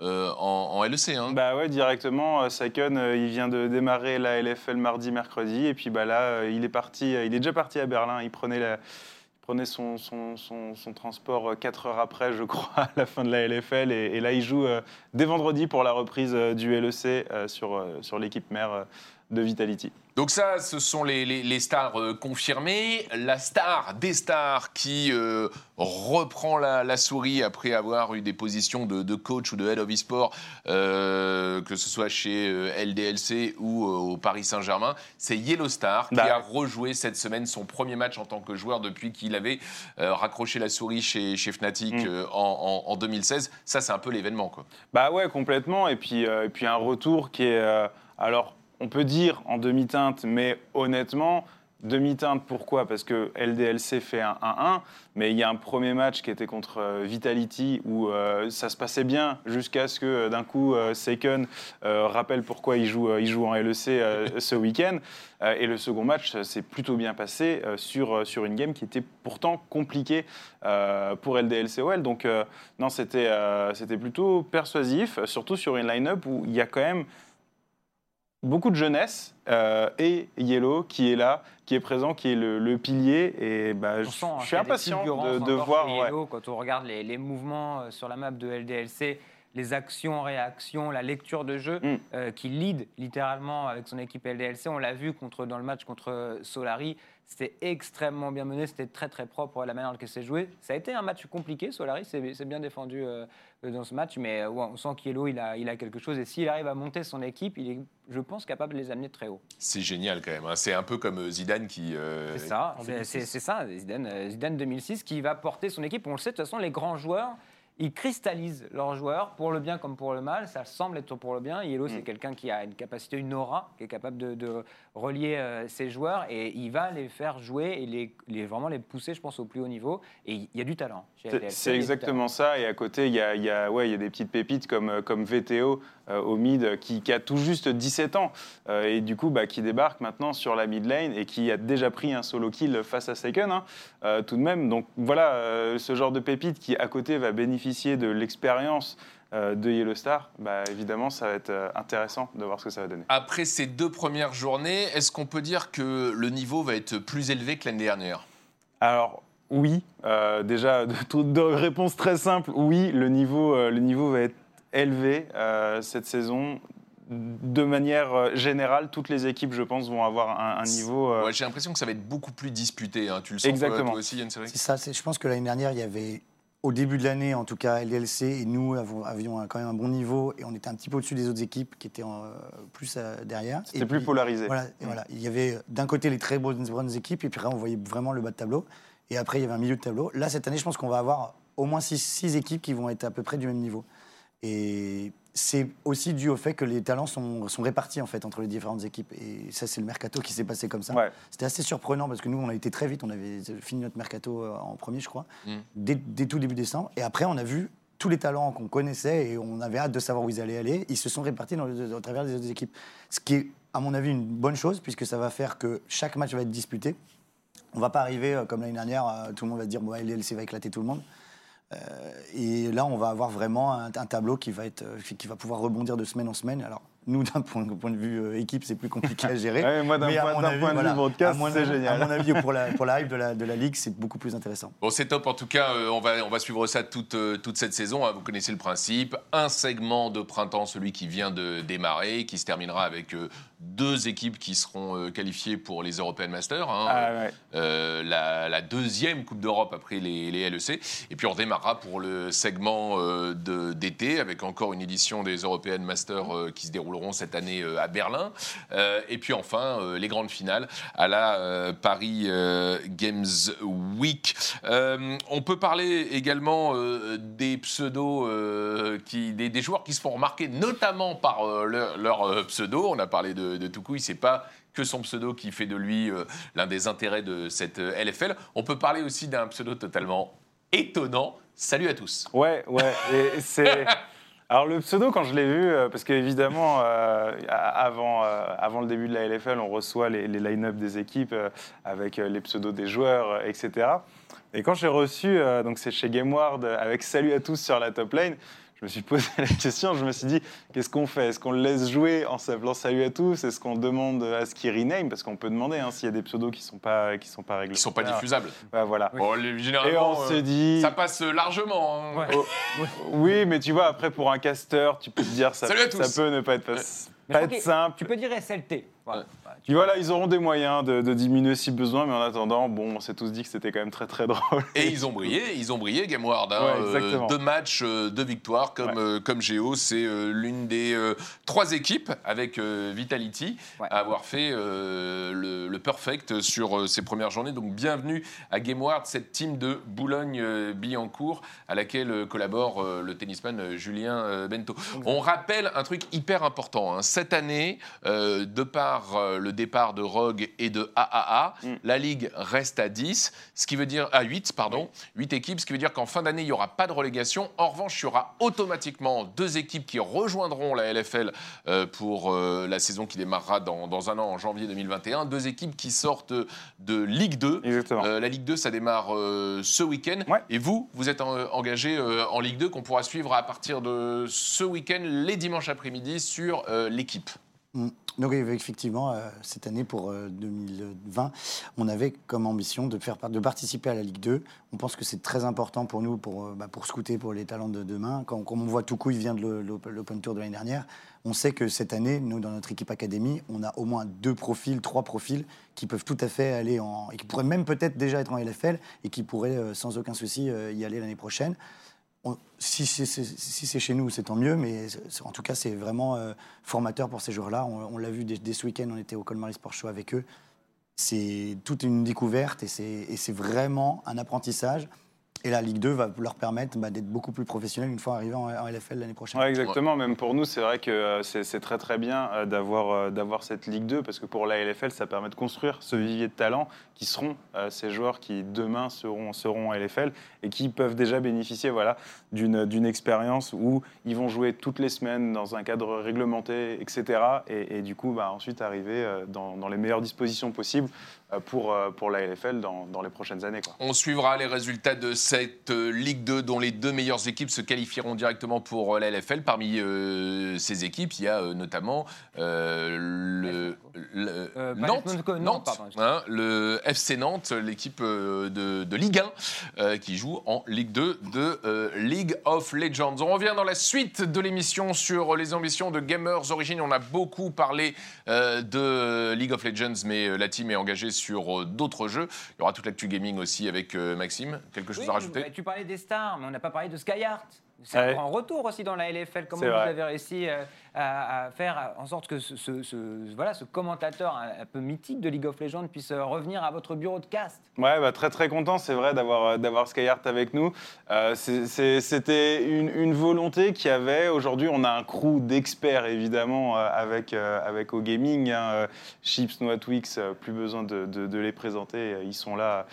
euh, en, en LEC. Hein. Bah ouais, directement. Saken, euh, il vient de démarrer la LFL mardi, mercredi. Et puis bah là, euh, il est parti. Il est déjà parti à Berlin. Il prenait la. Prenait son, son, son, transport 4 heures après, je crois, [LAUGHS] à la fin de la LFL. Et, là, il joue euh, dès vendredi pour la reprise euh, du LEC euh, sur, euh, sur l'équipe mère euh, de Vitality. Donc ça, ce sont les, les- les stars euh, confirmées. La star des stars qui euh, reprend la, la souris après avoir eu des positions de, de coach ou de head of e-sport, euh, que ce soit chez LDLC ou au Paris Saint-Germain, c'est Yellow Star qui Bah. a rejoué cette semaine son premier match en tant que joueur depuis qu'il avait raccroché la souris chez, chez Fnatic Mm. en, en- en 2016. Ça, c'est un peu l'événement. quoi. Bah ouais, complètement. Et puis, et puis un retour qui est, alors, on peut dire en demi-teinte, mais honnêtement, demi-teinte, pourquoi? Parce que LDLC fait un 1-1, mais il y a un premier match qui était contre euh, Vitality où euh, ça se passait bien jusqu'à ce que euh, d'un coup, euh, Seiken rappelle pourquoi il joue, il joue en LEC [LAUGHS] ce week-end. Et le second match s'est plutôt bien passé sur, sur une game qui était pourtant compliquée pour LDLCOL. Donc, non, c'était c'était plutôt persuasif, surtout sur une line-up où il y a quand même beaucoup de jeunesse euh, et Yellow qui est là, qui est présent, qui est le, le pilier. Et bah, je, On sent, hein, je suis impatient de, voir. ouais. Yellow, Quand on regarde les, les mouvements euh, sur la map de LDLC, les actions, réactions, la lecture de jeu, Mm. euh, qui lead littéralement avec son équipe LDLC. On l'a vu contre, dans le match contre Solari. C'était extrêmement bien mené, c'était très très propre la manière dont c'est joué. Ça a été un match compliqué, Solari c'est c'est bien défendu euh, dans ce match, mais euh, ouais, on sent qu'Yellow il a, il a quelque chose et s'il arrive à monter son équipe, il est, je pense, capable de les amener très haut. C'est génial quand même. hein. C'est un peu comme euh, Zidane qui... euh, C'est ça, en c'est- 2006. c'est c'est ça, Zidane, euh, Zidane 2006 qui va porter son équipe. On le sait, de toute façon, les grands joueurs, ils cristallisent leurs joueurs pour le bien comme pour le mal. Ça semble être pour le bien. Yellow, c'est Mm. quelqu'un qui a une capacité, une aura, qui est capable de, de relier euh, ses joueurs et il va les faire jouer et les, les- vraiment les pousser, je pense, au plus haut niveau. Et il y a du talent. C'est- exactement ça. Et à côté, il y a, y a- ouais, y a des petites pépites comme, euh, comme VTO euh, au mid qui, qui a tout juste 17 ans euh, et du coup bah, qui débarque maintenant sur la mid lane et qui a déjà pris un solo kill face à Seiken hein, tout de même. Donc voilà, ce genre de pépite qui à côté va bénéficier de l'expérience euh, de Yellow Star, bah, évidemment ça va être euh, intéressant de voir ce que ça va donner. Après ces deux premières journées, est-ce qu'on peut dire que le niveau va être plus élevé que l'année dernière? Alors oui, euh, déjà [LAUGHS] de, réponse très simple, oui, le niveau, euh, le niveau va être élevé euh, cette saison. De manière générale, toutes les équipes, je pense, vont avoir un, un niveau. euh, Ouais, J'ai l'impression que ça va être beaucoup plus disputé. hein. Tu le sens toi- Exactement. toi aussi, Yann C'est ça, je pense que l'année dernière, il y avait, au début de l'année, en tout cas, LDLC et nous avons- avions un- quand même un bon niveau et on était un petit peu au-dessus des autres équipes qui étaient euh, plus euh, derrière. C'était plus puis, polarisé. Voilà, et voilà. Il y avait d'un côté les très bonnes, bonnes équipes et puis après, on voyait vraiment le bas de tableau. Et après, il y avait un milieu de tableau. Là, cette année, je pense qu'on va avoir au moins six, six équipes qui vont être à peu près du même niveau. Et c'est aussi dû au fait que les talents sont, sont répartis en fait entre les différentes équipes. Et ça, c'est le mercato qui s'est passé comme ça. Ouais. C'était assez surprenant parce que nous, on a été très vite. On avait fini notre mercato euh, en premier, je crois, Mm. dès, dès tout début décembre. Et après, on a vu tous les talents qu'on connaissait et on avait hâte de savoir où ils allaient aller. Ils se sont répartis dans le- au travers des autres équipes. Ce qui est, à mon avis, une bonne chose puisque ça va faire que chaque match va être disputé. On va pas arriver euh, comme l'année dernière, euh, tout le monde va dire bon, LLC va éclater tout le monde. Euh, et là, on va avoir vraiment un, un tableau qui va, être, euh, qui va pouvoir rebondir de semaine en semaine. Alors, nous, d'un point, point de vue euh, équipe, c'est plus compliqué à gérer. [LAUGHS] Ouais, moi, d'un point, avis, de vue mon c'est génial. À mon avis, pour la, pour la [LAUGHS] hype de la, de la ligue, c'est beaucoup plus intéressant. Bon, c'est top. En tout cas, euh, on, va, on va suivre ça toute, euh, toute cette saison. hein. Vous connaissez le principe. Un segment de printemps, celui qui vient de démarrer, qui se terminera avec euh, deux équipes qui seront euh, qualifiées pour les European Masters. hein. Ah, ouais. Euh, la, la deuxième Coupe d'Europe après les, les LEC. Et puis on redémarrera pour le segment euh, d'été avec encore une édition des European Masters euh, qui se déroulera rouleront cette année euh, à Berlin. Euh, et puis enfin, euh, les grandes finales à la euh, Paris euh, Games Week. Euh, on peut parler également euh, des pseudos, euh, qui, des, des joueurs qui se font remarquer, notamment par euh, leur, leur, euh, pseudo. On a parlé de, de Toucouille, c'est pas que son pseudo qui fait de lui euh, l'un des intérêts de cette euh, LFL. On peut parler aussi d'un pseudo totalement étonnant. Salut à tous. Ouais, ouais. Et c'est. [LAUGHS] Alors le pseudo, quand je l'ai vu, euh, parce qu'évidemment, euh, avant, euh, avant le début de la LFL, on reçoit les, les line-up des équipes euh, avec euh, les pseudos des joueurs, euh, etc. Et quand j'ai reçu, euh, donc c'est chez GameWard, euh, avec Salut à tous sur la top lane, je me suis posé la question, je me suis dit, qu'est-ce qu'on fait? Est-ce qu'on le laisse jouer en s'appelant Salut à tous? Est-ce qu'on demande à ce qu'il rename? Parce qu'on peut demander hein, s'il y a des pseudos qui ne sont pas, qui sont pas réglés. Ils sont pas diffusables. voilà. Bon, les- Et généralement, on se euh, dit... ça passe largement. hein. Ouais. Oh, oui, mais tu vois, après, pour un caster, tu peux te dire ça, Salut à tous. ça peut ne pas être, pas, être simple. Tu peux dire SLT. Voilà. Puis voilà, ils auront des moyens de, de diminuer si besoin, mais en attendant, bon, on s'est tous dit que c'était quand même très très [LAUGHS] drôle. Et ils ont brillé, ils ont brillé, GameWard. Hein, Ouais, euh, deux matchs, euh, deux victoires, comme, Ouais. euh, comme Géo. C'est l'une des trois équipes avec Vitality Ouais. à avoir fait le, le perfect sur ces premières journées. Donc bienvenue à GameWard, cette team de Boulogne-Billancourt à laquelle collabore le tennisman Julien Bento. On rappelle un truc hyper important. hein. Cette année, de par euh, le départ de Rogue et de AAA, Mm. la ligue reste à 10, ce qui veut dire à 8, pardon, 8 équipes, ce qui veut dire qu'en fin d'année, il n'y aura pas de relégation. En revanche, il y aura automatiquement deux équipes qui rejoindront la LFL euh, pour euh, la saison qui démarrera dans, dans un an, en janvier 2021. Deux équipes qui sortent de Ligue 2. Exactement. Euh, la Ligue 2, ça démarre ce week-end. Ouais. Et vous, vous êtes en- engagé en Ligue 2 qu'on pourra suivre à partir de ce week-end, les dimanches après-midi, sur l'équipe. Mm. Donc effectivement, euh, cette année pour euh, 2020, on avait comme ambition de, faire, de participer à la Ligue 2. On pense que c'est très important pour nous, pour, euh, bah, pour scouter pour les talents de demain. Quand, comme on voit Toukou, il vient de l'O- l'Open Tour de l'année dernière, on sait que cette année, nous, dans notre équipe académie, on a au moins deux profils, trois profils qui peuvent tout à fait aller en... et qui pourraient même peut-être déjà être en LFL et qui pourraient euh, sans aucun souci euh, y aller l'année prochaine. Si c'est chez nous, c'est tant mieux, mais en tout cas, c'est vraiment euh, formateur pour ces joueurs-là. On, l'a vu dès, ce week-end, on était au Colmar Sport Show avec eux. C'est toute une découverte et c'est vraiment un apprentissage. Et la Ligue 2 va leur permettre bah, d'être beaucoup plus professionnels une fois arrivés en, LFL l'année prochaine. Exactement. Même pour nous, c'est vrai que euh, c'est très très bien euh, d'avoir euh, d'avoir cette Ligue 2 parce que pour la LFL, ça permet de construire ce vivier de talents qui seront ces joueurs qui demain seront seront en LFL et qui peuvent déjà bénéficier voilà d'une d'une expérience où ils vont jouer toutes les semaines dans un cadre réglementé, etc. Et, et du coup, bah, ensuite arriver euh, dans, dans les meilleures dispositions possibles euh, pour euh, pour la LFL dans, dans les prochaines années. Quoi. On suivra les résultats de cette Ligue 2 dont les deux meilleures équipes se qualifieront directement pour la LFL. Parmi euh, ces équipes, il y a euh, notamment euh, le, Euh, Nantes, Nantes, Nantes, Nantes, pardon. hein, le FC Nantes, l'équipe de, de Ligue 1 euh, qui joue en Ligue 2 de euh, League of Legends. On revient dans la suite de l'émission sur les ambitions de Gamers Origin. On a beaucoup parlé euh, de League of Legends, mais euh, la team est engagée sur euh, d'autres jeux. Il y aura toute l'actu gaming aussi avec euh, Maxime. Quelque chose Oui, à rajouter? bah, Tu parlais des stars, mais on n'a pas parlé de Skyheart. C'est un grand retour aussi dans la LFL. Comment vous vrai. avez réussi euh, à, à faire en sorte que ce, ce- ce- voilà, ce commentateur un, peu mythique de League of Legends puisse euh, revenir à votre bureau de cast? Ouais, bah, très très content, c'est vrai d'avoir euh, d'avoir Skyheart avec nous. Euh, C'était une, une volonté qu'il y avait. Aujourd'hui, on a un crew d'experts évidemment avec euh, avec au gaming. Hein, Chips, Noatwix, plus besoin de, de- de les présenter. Ils sont là.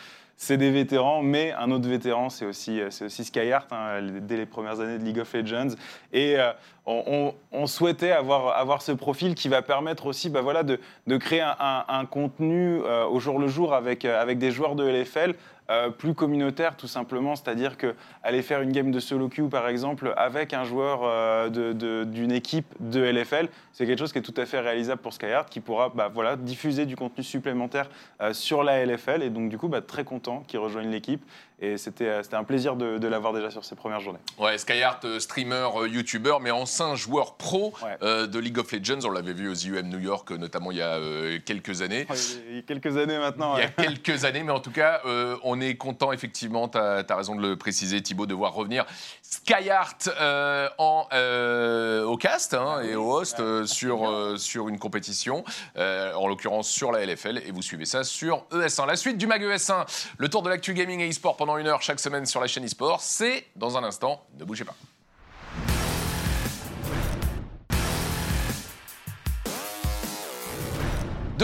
C'est des vétérans, mais un autre vétéran, c'est aussi, euh, aussi Skyheart, hein, dès les premières années de League of Legends. Et euh, on, souhaitait avoir, avoir ce profil qui va permettre aussi bah, voilà, de, de créer un, contenu euh, au jour le jour avec, avec des joueurs de LFL euh, plus communautaire tout simplement, c'est-à-dire que aller faire une game de solo queue par exemple avec un joueur euh, de- de- d'une équipe de LFL, c'est quelque chose qui est tout à fait réalisable pour Skyheart qui pourra bah, voilà, diffuser du contenu supplémentaire euh, sur la LFL et donc du coup bah, très content qu'ils rejoignent l'équipe Et c'était un plaisir de, de l'avoir déjà sur ces premières journées. Ouais, Skyheart, streamer, YouTuber, mais ancien joueur pro Ouais. de League of Legends. On l'avait vu aux IUM New York, notamment il y a quelques années. Il y a quelques années maintenant. Il y a ouais. quelques années, mais en tout cas, euh, on est content, effectivement, tu as, raison de le préciser, Thibaut, de voir revenir Skyheart euh, en, euh, au cast hein, et au host euh, sur, sur une compétition, en l'occurrence sur la LFL, et vous suivez ça sur ES1. La suite du MAG ES1, le tour de l'actu gaming et e-sport pendant une heure chaque semaine sur la chaîne e-sport, c'est dans un instant, ne bougez pas.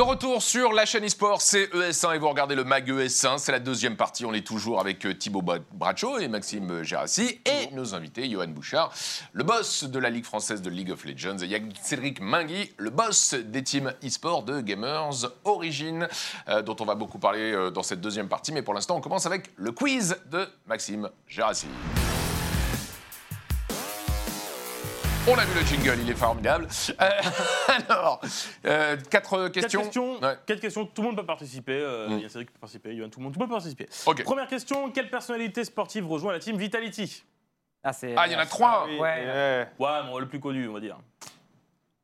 De retour sur la chaîne eSport, c'est ES1 et vous regardez le MAG ES1, c'est la deuxième partie. On est toujours avec euh, Thibaut Ba- Bracho et Maxime Gérassi et nos invités, Johan Bouchard, le boss de la Ligue française de League of Legends, et Cédric Mingui, le boss des teams eSport de Gamers Origin, euh, dont on va beaucoup parler euh, dans cette deuxième partie. Mais pour l'instant, on commence avec le quiz de Maxime Gérassi. On a vu le jingle, il est formidable. Euh, [LAUGHS] alors, euh, quatre questions. Quatre questions, Ouais. quatre questions, tout le monde peut participer. euh, Mm. Il y a Cédric qui peut participer, Yoann, tout le monde, tout le monde peut participer. Première question, quelle personnalité sportive rejoint la team Vitality? Ah, c'est. Ah, il y en a trois. Oui, Ouais. ouais. Ouais, bon, le plus connu, on va dire.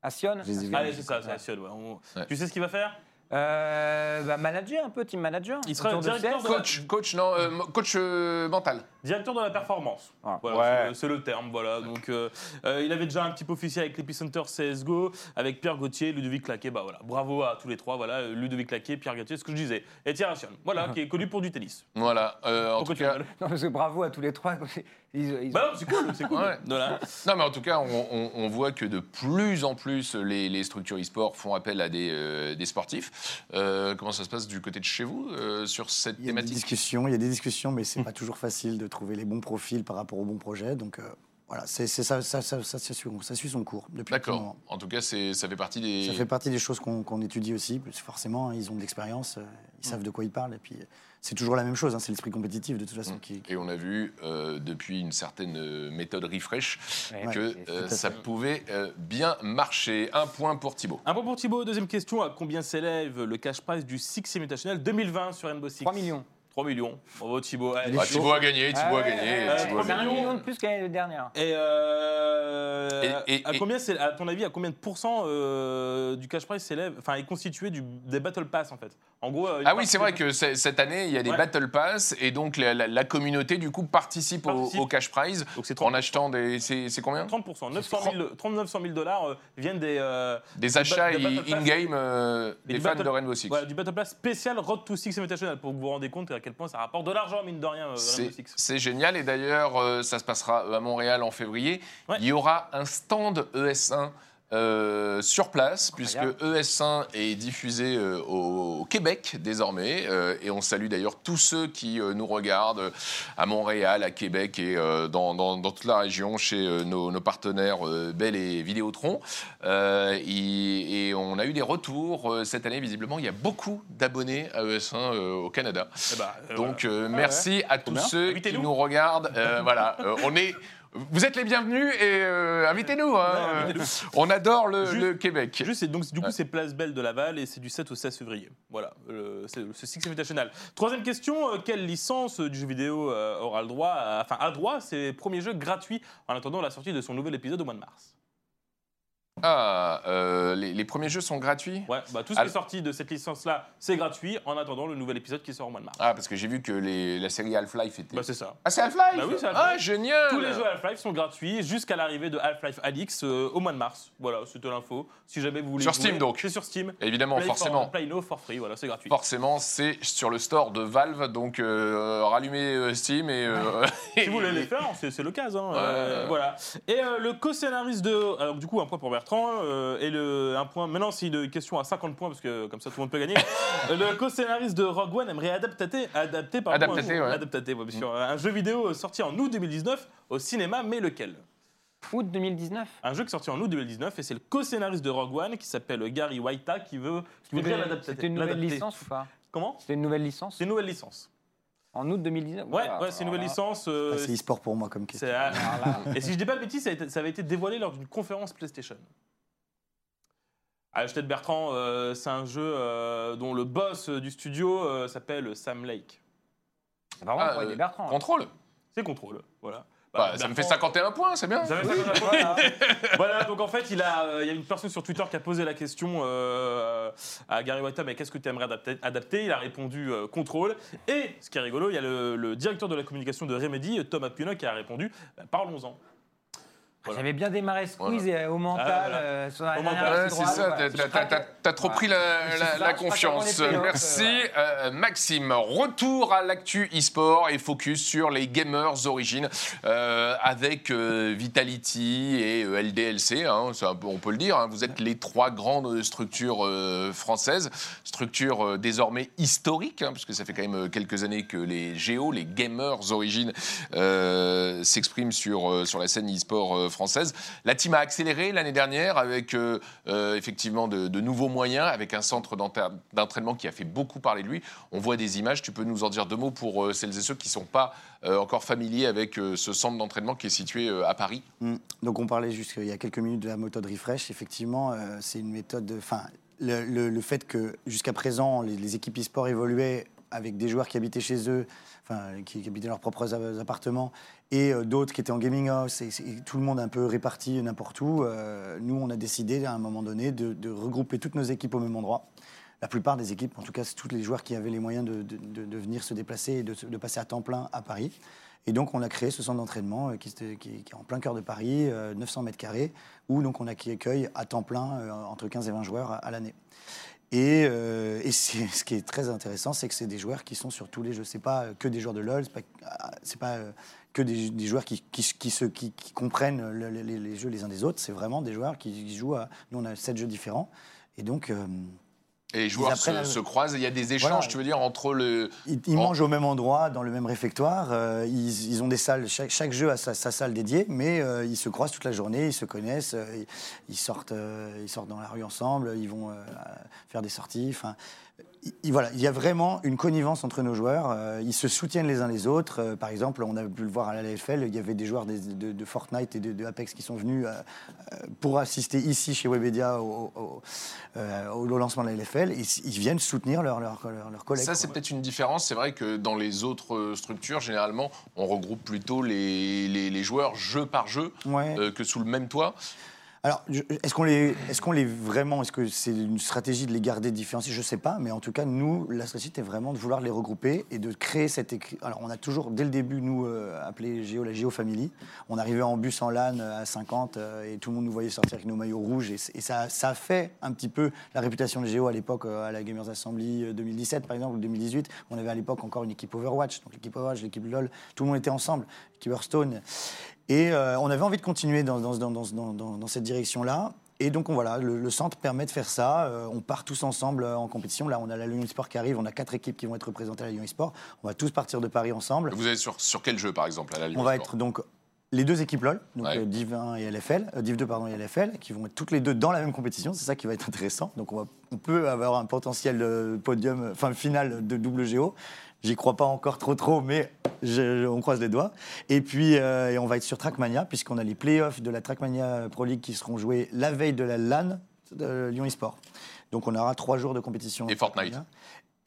Assion. Allez, c'est ça, c'est Assion. ouais. On- Ouais. Tu sais ce qu'il va faire? Euh, bah, manager un peu, team manager. Il sera autour de directeur de- Coach, coach, non, euh, mo- coach euh, mental. Directeur de la performance. Ah. Voilà, Ouais. c'est- c'est le terme. Voilà. Donc, euh, euh, il avait déjà un petit peu officié avec l'Epicenter CSGO, avec Pierre Gauthier, Ludovic Claquet. Bah, voilà. Bravo à tous les trois. Voilà. euh, Ludovic Claquet, Pierre Gauthier, ce que je disais. Et Thierry Assion, voilà, qui est connu pour du tennis. Voilà. euh, en Pourquoi tout tu cas, rigoles Non, parce que bravo à tous les trois. Ils, ils- Bah non, c'est cool, c'est cool. Ouais. Voilà. non, mais en tout cas, on, on- on voit que de plus en plus les, les structures e-sport font appel à des, euh, des sportifs. Euh, comment ça se passe du côté de chez vous euh, sur cette Il y a des thématique? discussions, il y a des discussions, mais c'est pas toujours facile de trouver les bons profils par rapport aux bons projets. Donc euh, voilà, c'est ça, ça, ça, ça, ça suit, son cours depuis D'accord. En tout cas, c'est- ça fait partie des. Ça fait partie des choses qu'on qu'on étudie aussi. parce que Forcément, hein, ils ont de l'expérience, ils savent de quoi ils parlent. Et puis, c'est toujours la même chose. hein, c'est l'esprit compétitif de toute façon Mm. qui. qui- Et on a vu euh, depuis une certaine euh, méthode refresh Ouais, que euh, ça pouvait euh, bien marcher. Un point pour Thibaut. Un point pour Thibaut. Deuxième question. À combien s'élève le cash prize du Six Invitational 2020 sur Rainbow Six? 3 millions. 3 millions. Bravo Thibaut. Allez, Ah. Thibaut a gagné, Thibaut a gagné. ouais, Thibaut a ouais, C'est un gagné. million de plus que l'année dernière. Et, euh, Et- et- à et- combien c'est à ton avis à combien de pourcents euh, du cash prize s'élève enfin est constitué du, des battle pass en fait? En gros euh, une Ah oui, partie c'est vrai des- que c'est- cette année, il y a des Ouais. Battle Pass et donc la, la- la communauté, du coup, participe, au- Participe. Au, cash prize donc c'est 30, en achetant des. C'est c'est combien? 30%, 900 000, 30 900 000 dollars euh, viennent des, euh, Des achats des Battle Pass. in-game euh, Et des du fans Battle- de Rainbow Six. voilà, du battle pass spécial Road to Six Invitational pour que vous vous rendez compte à quel point ça rapporte de l'argent mine de rien euh, C'est génial et d'ailleurs euh, ça se passera à Montréal en février. Ouais. Il y aura un stand ES1 euh, sur place puisque ES1 est diffusé euh, au, au Québec désormais euh, et on salue d'ailleurs tous ceux qui nous regardent à Montréal, à Québec et dans, dans- dans toute la région chez nos, nos partenaires Bell et Vidéotron. Et, et on a eu des retours cette année visiblement il y a beaucoup d'abonnés à ES1 euh, au Canada. Eh ben, Donc voilà. merci à tous ceux qui nous regardent. Voilà, on est. Vous êtes les bienvenus et euh, invitez-nous. hein. Ouais, invitez-nous. on adore le, Juste- le Québec. Juste, donc, du coup, Ouais. c'est Place Belle de Laval et c'est du 7 au 16 février. Voilà, euh, c'est le ce Six Invitational. Troisième question euh, quelle licence euh, du jeu vidéo euh, aura le droit, à- enfin, a droit à ses premiers jeux gratuits? En attendant la sortie de son nouvel épisode au mois de mars Ah, euh, les, les premiers jeux sont gratuits Ouais, bah, tout ce qui Al- est sorti de cette licence-là, c'est gratuit en attendant le nouvel épisode qui sort au mois de mars. Ah, parce que j'ai vu que les- la série Half-Life était. Bah, c'est ça. ah, c'est Half-Life Bah oui, c'est Half-Life. Ah, génial Tous les jeux Half-Life sont gratuits jusqu'à l'arrivée de Half-Life Alix euh, au mois de mars. Voilà, c'était l'info. Si jamais vous voulez. Sur jouer, Steam, donc. C'est sur Steam. Évidemment, Play forcément. For, Play Now for free, voilà, c'est gratuit. Forcément, c'est sur le store de Valve, donc euh, rallumez euh, Steam et. [LAUGHS] Si vous voulez [LAUGHS] les faire, c'est l'occasion. hein, voilà. Et le co-scénariste de. Alors, du coup, un point pour Bertrand. euh, et le, un point. Maintenant, c'est une question à 50 points, parce que comme ça, tout le monde peut gagner. [LAUGHS] Le co-scénariste de Rogue One aimerait adapter, adapter, pardon, Adaptater, un, ouais. adaptater, ouais, bien sûr, un jeu vidéo sorti en août 2019 au cinéma, mais lequel? Août 2019. Un jeu qui est sorti en août 2019 et c'est le co-scénariste de Rogue One qui s'appelle Gary Waita qui veut qui voudrait l'adapter. C'était une nouvelle licence ou pas? Comment? C'était une nouvelle licence? C'est une nouvelle licence. En août 2019 Ouais, Voilà, ouais, c'est une nouvelle licence. euh, Ah, c'est e-sport pour moi comme question. c'est- [LAUGHS] Et si je dis pas de bêtises, ça, a été- ça avait été dévoilé lors d'une conférence PlayStation. À de Bertrand, euh, c'est un jeu euh, dont le boss du studio euh, s'appelle Sam Lake. Apparemment, Ah, pour aider euh, Bertrand. Contrôle. C'est contrôle. Voilà. Bah, ça me fait Bertrand- 51 points, c'est bien. Ça fait 51 points. [LAUGHS] voilà, donc en fait, il, a, euh, il y a une personne sur Twitter qui a posé la question euh, à Gary Whitta, mais qu'est-ce que tu aimerais adapter, adapter? Il a répondu euh, contrôle. Et ce qui est rigolo, il y a le, le directeur de la communication de Remedy, Thomas Puna, qui a répondu bah, parlons-en. Voilà. J'avais bien démarré Squeeze et au mental. Ah, voilà. euh, sur la Au mental, c'est ça, voilà. t'as- t'as- t'as- t'as trop pris la, confiance. playoff, Merci euh, Maxime. Retour à l'actu e-sport et focus sur les gamers origines euh, avec euh, Vitality et euh, LDLC, hein, c'est un peu- on peut le dire. hein. vous êtes les trois grandes structures euh, françaises, structures euh, désormais historiques, hein, puisque ça fait quand même quelques années que les géos, les gamers origines euh, s'expriment sur, euh, sur la scène e-sport euh, La team a accéléré l'année dernière avec euh, euh, effectivement de, nouveaux moyens, avec un centre d'entra- d'entraînement qui a fait beaucoup parler de lui. On voit des images, tu peux nous en dire deux mots pour euh, celles et ceux qui ne sont pas encore familiers avec ce centre d'entraînement qui est situé à Paris. Mm. Donc on parlait juste il y a quelques minutes de la méthode refresh. Effectivement, c'est une méthode. de- Enfin, le, le- fait que jusqu'à présent les, équipes e-sport évoluaient avec des joueurs qui habitaient chez eux, qui, habitaient leurs propres appartements, et euh, d'autres qui étaient en gaming house, et, tout le monde un peu réparti n'importe où. euh, nous, on a décidé à un moment donné de, regrouper toutes nos équipes au même endroit. La plupart des équipes, en tout cas, c'est tous les joueurs qui avaient les moyens de, venir se déplacer et de, se- de passer à temps plein à Paris. Et donc, on a créé ce centre d'entraînement euh, qui, est en plein cœur de Paris, euh, 900 mètres carrés, où donc on accueille à temps plein entre 15 et 20 joueurs à, l'année. Et, [LAUGHS] ce qui est très intéressant, c'est que c'est des joueurs qui sont sur tous les jeux. C'est pas que des joueurs de LoL, c'est pas, pas que des, des joueurs qui, qui, qui se, qui, comprennent le- le- les, les jeux les uns des autres. C'est vraiment des joueurs qui jouent à. Nous, on a sept jeux différents. Et donc, euh, Et les joueurs se, croisent. Il y a des échanges, Voilà. tu veux dire, entre le. Ils, ils En- mangent au même endroit, dans le même réfectoire. euh, ils, ils ont des salles, chaque, chaque jeu a sa, sa salle dédiée, mais euh, ils se croisent toute la journée, ils se connaissent, euh, ils, sortent, ils sortent dans la rue ensemble, ils vont faire des sorties. Il- il- voilà, il y a vraiment une connivence entre nos joueurs. euh, ils se soutiennent les uns les autres. Euh, par exemple, on a pu le voir à la LFL, il y avait des joueurs de, de Fortnite et de, de Apex qui sont venus euh, pour assister ici chez Webedia au, au- au lancement de la LFL. Ils, ils viennent soutenir leurs leur, leur, leurs collègues. Ça, c'est peut-être une différence. C'est vrai que dans les autres structures, généralement, on regroupe plutôt les, les- les joueurs jeu par jeu Ouais. euh, que sous le même toit. Alors, est-ce qu'on les, est-ce qu'on les vraiment, est-ce que c'est une stratégie de les garder différenciés? Je sais pas, mais en tout cas, nous, la stratégie était vraiment de vouloir les regrouper et de créer cette. Alors, on a toujours, dès le début, nous, euh, appelé Géo la Géo Family. On arrivait en bus en LAN euh, à 50 euh, et tout le monde nous voyait sortir avec nos maillots rouges et, ça, ça a fait un petit peu la réputation de Géo à l'époque à la Gamers Assembly euh, 2017 par exemple ou 2018. On avait à l'époque encore une équipe Overwatch, donc l'équipe Overwatch, l'équipe LoL, tout le monde était ensemble, l'équipe Hearthstone. Et euh, on avait envie de continuer dans, dans, dans, dans, dans- dans cette direction-là. Et donc on- voilà, le, le centre permet de faire ça. Euh, on part tous ensemble euh, en compétition. Là, on a la Lyon Sport qui arrive. On a quatre équipes qui vont être représentées à la Lyon Sport. On va tous partir de Paris ensemble. Vous êtes sur, sur quel jeu, par exemple, à la Ligue On va être donc les deux équipes LOL, donc Ouais. Div 1 et LFL, euh, Div 2 pardon et LFL, qui vont être toutes les deux dans la même compétition. C'est ça qui va être intéressant. Donc on, va- on peut avoir un potentiel podium, enfin final de double géo. J'y crois pas encore trop trop, mais je- je- on croise les doigts. Et puis euh, et on va être sur Trackmania puisqu'on a les playoffs de la Trackmania Pro League qui seront joués la veille de la LAN de Lyon eSport. Donc on aura trois jours de compétition. Et Fortnite.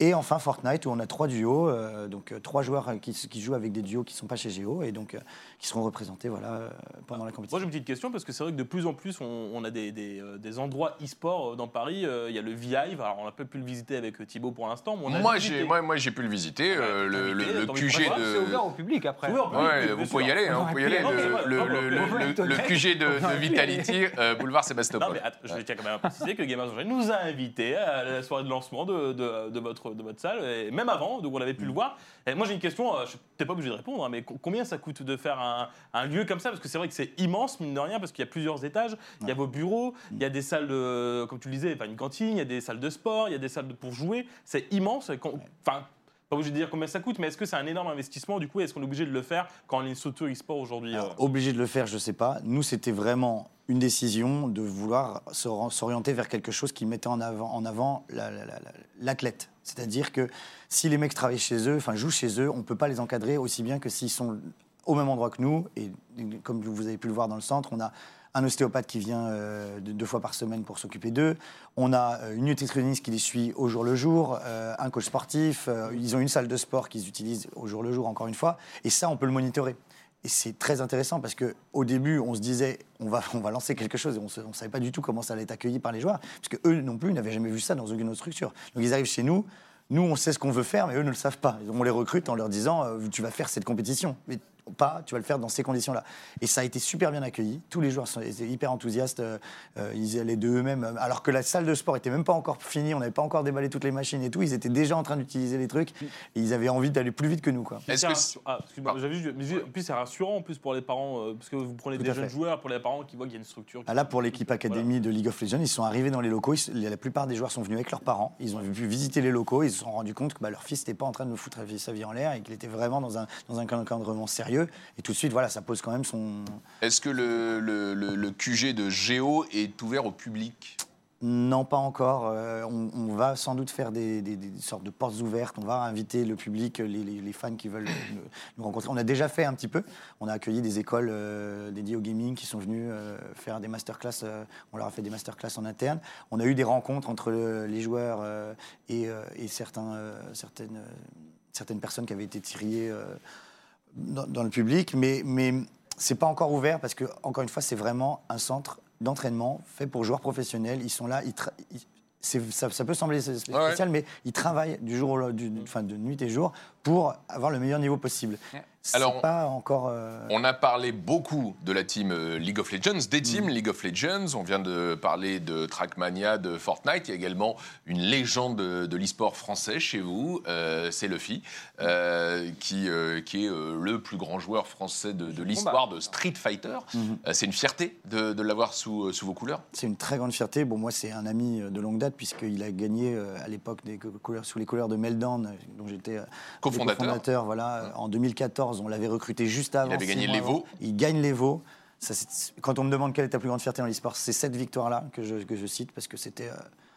Et enfin Fortnite où on a trois duos, euh, donc euh, trois joueurs euh, qui, qui jouent avec des duos qui ne sont pas chez Géo et donc euh, qui seront représentés voilà, euh, pendant la compétition. Moi j'ai une petite question parce que c'est vrai que de plus en plus on, on a des, des, euh, des endroits e-sport dans Paris. Euh, Il y a le VIve, alors on n'a pas pu le visiter avec Thibaut pour l'instant. Moi, j'ai moi, moi, j'ai pu le visiter, euh, Ouais, le, de QG voir, C'est de. ouvert au public après. Au public, Ouais, vous pouvez y aller, hein, vous pouvez y aller. Le. QG de, de Vitality, euh, boulevard Non, Sébastopol. mais attends, je tiens quand même à préciser que Gamers Origin nous a invités à la soirée de lancement de, de, de votre, de votre salle, et même avant, donc on avait pu le voir. Et moi j'ai une question, euh, je n'étais pas obligé de répondre, hein, mais co- combien ça coûte de faire un, un lieu comme ça? Parce que c'est vrai que c'est immense, mine de rien, parce qu'il y a plusieurs étages, il y a vos bureaux, il y a des salles, de, comme tu le disais, une cantine, il y a des salles de sport, il y a des salles de- pour jouer, c'est immense. Enfin, pas obligé de dire combien ça coûte, mais est-ce que c'est un énorme investissement? Du coup, est-ce qu'on est obligé de le faire quand on est structure e-sport aujourd'hui euh? obligé de le faire, je sais pas. Nous, c'était vraiment une décision de vouloir s'or- s'orienter vers quelque chose qui mettait en avant, la- la- la- l'athlète. C'est-à-dire que si les mecs travaillent chez eux, enfin jouent chez eux, on peut pas les encadrer aussi bien que s'ils sont au même endroit que nous. Et comme vous avez pu le voir dans le centre, on a un ostéopathe qui vient euh, deux, fois par semaine pour s'occuper d'eux. On a euh, une nutritionniste qui les suit au jour le jour, euh, un coach sportif. ils ont une salle de sport qu'ils utilisent au jour le jour, encore une fois. Et ça, on peut le monitorer. Et c'est très intéressant parce que au début, on se disait, on va, on va lancer quelque chose et on ne savait pas du tout comment ça allait être accueilli par les joueurs. Parce que eux non plus n'avaient jamais vu ça dans aucune autre structure. Donc ils arrivent chez nous, nous on sait ce qu'on veut faire, mais eux ne le savent pas. On les recrute en leur disant, euh, tu vas faire cette compétition. Pas, tu vas le faire dans ces conditions-là. Et ça a été super bien accueilli. Tous les joueurs sont, étaient hyper enthousiastes. euh, ils allaient de eux-mêmes. euh, Alors que la salle de sport était même pas encore finie, on n'avait pas encore déballé toutes les machines et tout. Ils étaient déjà en train d'utiliser les trucs. Et ils avaient envie d'aller plus vite que nous. Quoi. Est-ce C'est que ah, excuse-moi, j'avais juste- mais puis c'est rassurant en plus pour les parents, euh, parce que vous prenez Tout des jeunes fait. joueurs, pour les parents qui voient qu'il y a une structure. qui- Ah, Là, pour l'équipe Voilà. académie de League of Legends, ils sont arrivés dans les locaux. ils- la plupart des joueurs sont venus avec leurs parents. Ils ont pu visiter les locaux. Ils se sont rendus compte que bah, leur fils n'était pas en train de foutre sa vie en l'air et qu'il était vraiment dans un, dans un encadrement sérieux. Et tout de suite, voilà, ça pose quand même son. Est-ce que le, le- le- le QG de Géo est ouvert au public? Non, pas encore. Euh, on, on va sans doute faire des, des- des sortes de portes ouvertes. On va inviter le public, les, les- les fans qui veulent nous, nous rencontrer. On a déjà fait un petit peu. On a accueilli des écoles euh, dédiées au gaming qui sont venues euh, faire des masterclass. on leur a fait des masterclass en interne. On a eu des rencontres entre le- les joueurs et, et certains, certaines, certaines personnes qui avaient été tirées dans, dans le public. Mais, mais c'est pas encore ouvert parce que, encore une fois, c'est vraiment un centre d'entraînement fait pour joueurs professionnels. Ils sont là, ils ça, ça peut sembler spécial, Ouais, mais ils travaillent du jour, au- du, du- enfin, de nuit et jour pour avoir le meilleur niveau possible. Ouais. Alors, pas encore. euh, On a parlé beaucoup de la team euh, League of Legends, des teams League of Legends. On vient de parler de Trackmania, de Fortnite. Il y a également une légende de, de l'e-sport français chez vous, euh, c'est Luffy, euh, qui, qui est le plus grand joueur français de, de l'histoire de Street Fighter. Mhm. Euh, c'est une fierté de, de l'avoir sous, sous vos couleurs. C'est une très grande fierté. Bon, moi, c'est un ami de longue date, puisqu'il a gagné à l'époque des co- couleurs, sous les couleurs de euh, dont j'étais Cofondateur. cofondateur, Voilà, en 2014, on l'avait recruté juste avant. avait six gagné l'Evo. Il gagne l'Evo. Ça, Quand on me demande quelle est ta plus grande fierté dans l'e-sport, c'est cette victoire-là que je, que je cite, parce que c'était euh,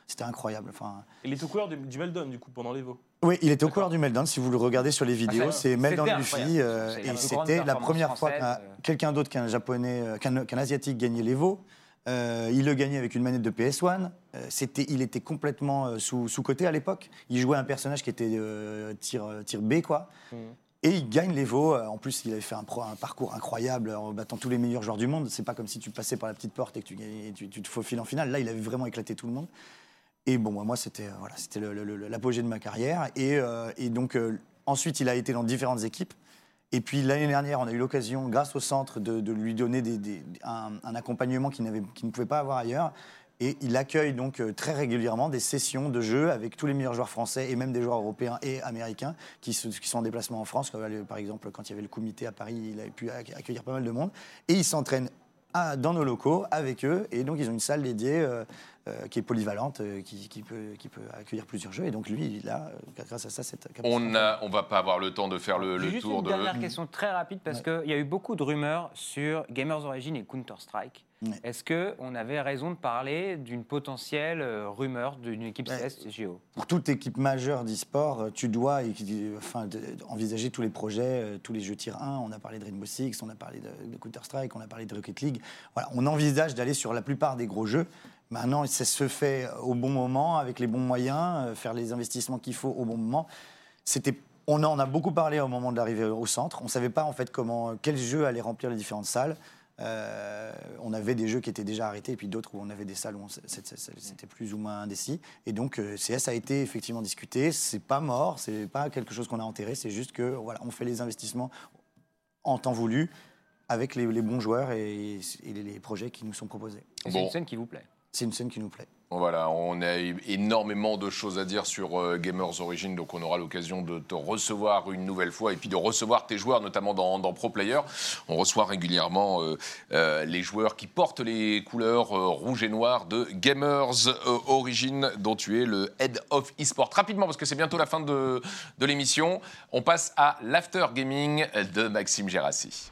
c'était incroyable. Enfin, Il est au couleur du, du Meldon, du coup, pendant l'Evo. oui, il était aux couleurs du Meltdown. Si vous le regardez sur les vidéos, c'est incroyable. Luffy. euh, et c'était la première fois qu'un euh. quelqu'un d'autre qu'un japonais, euh, qu'un qu'un asiatique gagnait l'Evo. Euh, il le gagnait avec une manette de PS1. Euh, c'était, il était complètement euh, sous, sous-côté à l'époque. Il jouait un personnage qui était euh, tir, tir B, quoi. Mhm. Et il gagne l'Evo. Euh, En plus, il avait fait un, parcours incroyable en battant tous les meilleurs joueurs du monde. C'est pas comme si tu passais par la petite porte et que tu, te faufiles en finale. Là, il avait vraiment éclaté tout le monde. Et bon, moi, c'était euh, voilà, c'était l'apogée de ma carrière. Et, euh, donc, ensuite, il a été dans différentes équipes. Et puis l'année dernière, on a eu l'occasion, grâce au centre, de, lui donner un, un accompagnement qu'il qu'il ne pouvait pas avoir ailleurs. Et il accueille donc euh, très régulièrement des sessions de jeu avec tous les meilleurs joueurs français et même des joueurs européens et américains qui, sont en déplacement en France. Comme, euh, Par exemple, quand il y avait le comité à Paris, il avait pu ac- accueillir pas mal de monde. Et il s'entraîne à- dans nos locaux avec eux. Et donc, ils ont une salle dédiée euh, qui est polyvalente, euh, qui, qui peut, qui peut accueillir plusieurs jeux. Et donc, lui, il a, euh, grâce à ça, cette capacité. On a, on va pas avoir le temps de faire le, le Juste tour une de. dernière question très rapide parce qu'il y a eu beaucoup de rumeurs sur Gamers Origin et Counter Strike. Ouais. Est-ce que on avait raison de parler d'une potentielle euh, rumeur d'une équipe Ouais. CSGO pour toute équipe majeure d'e-sport, tu dois enfin, envisager tous les projets, tous les jeux tier 1. On a parlé de Rainbow Six, on a parlé de, de Counter-Strike, on a parlé de Rocket League. Voilà, on envisage d'aller sur la plupart des gros jeux. Maintenant, ça se fait au bon moment, avec les bons moyens, euh, faire les investissements qu'il faut au bon moment. C'était on en a beaucoup parlé au moment de l'arrivée au centre. On ne savait pas en fait comment, quel jeu allait remplir les différentes salles. Euh, on avait des jeux qui étaient déjà arrêtés et puis d'autres où on avait des salles où c'était plus ou moins indécis. Et donc euh, CS a été effectivement discuté. C'est pas mort, c'est pas quelque chose qu'on a enterré. C'est juste que voilà, on fait les investissements en temps voulu avec les, les bons joueurs et, et les, les projets qui nous sont proposés. C'est Bon. une scène qui vous plaît C'est une scène qui nous plaît. Voilà, on a énormément de choses à dire sur euh, Gamers Origin, donc on aura l'occasion de te recevoir une nouvelle fois et puis de recevoir tes joueurs, notamment dans, Pro Player. On reçoit régulièrement euh, euh, les joueurs qui portent les couleurs rouge et noir de Gamers Origin, dont tu es le Head of eSport. Rapidement, parce que c'est bientôt la fin de, de l'émission, on passe à l'After Gaming de Maxime Gérassi.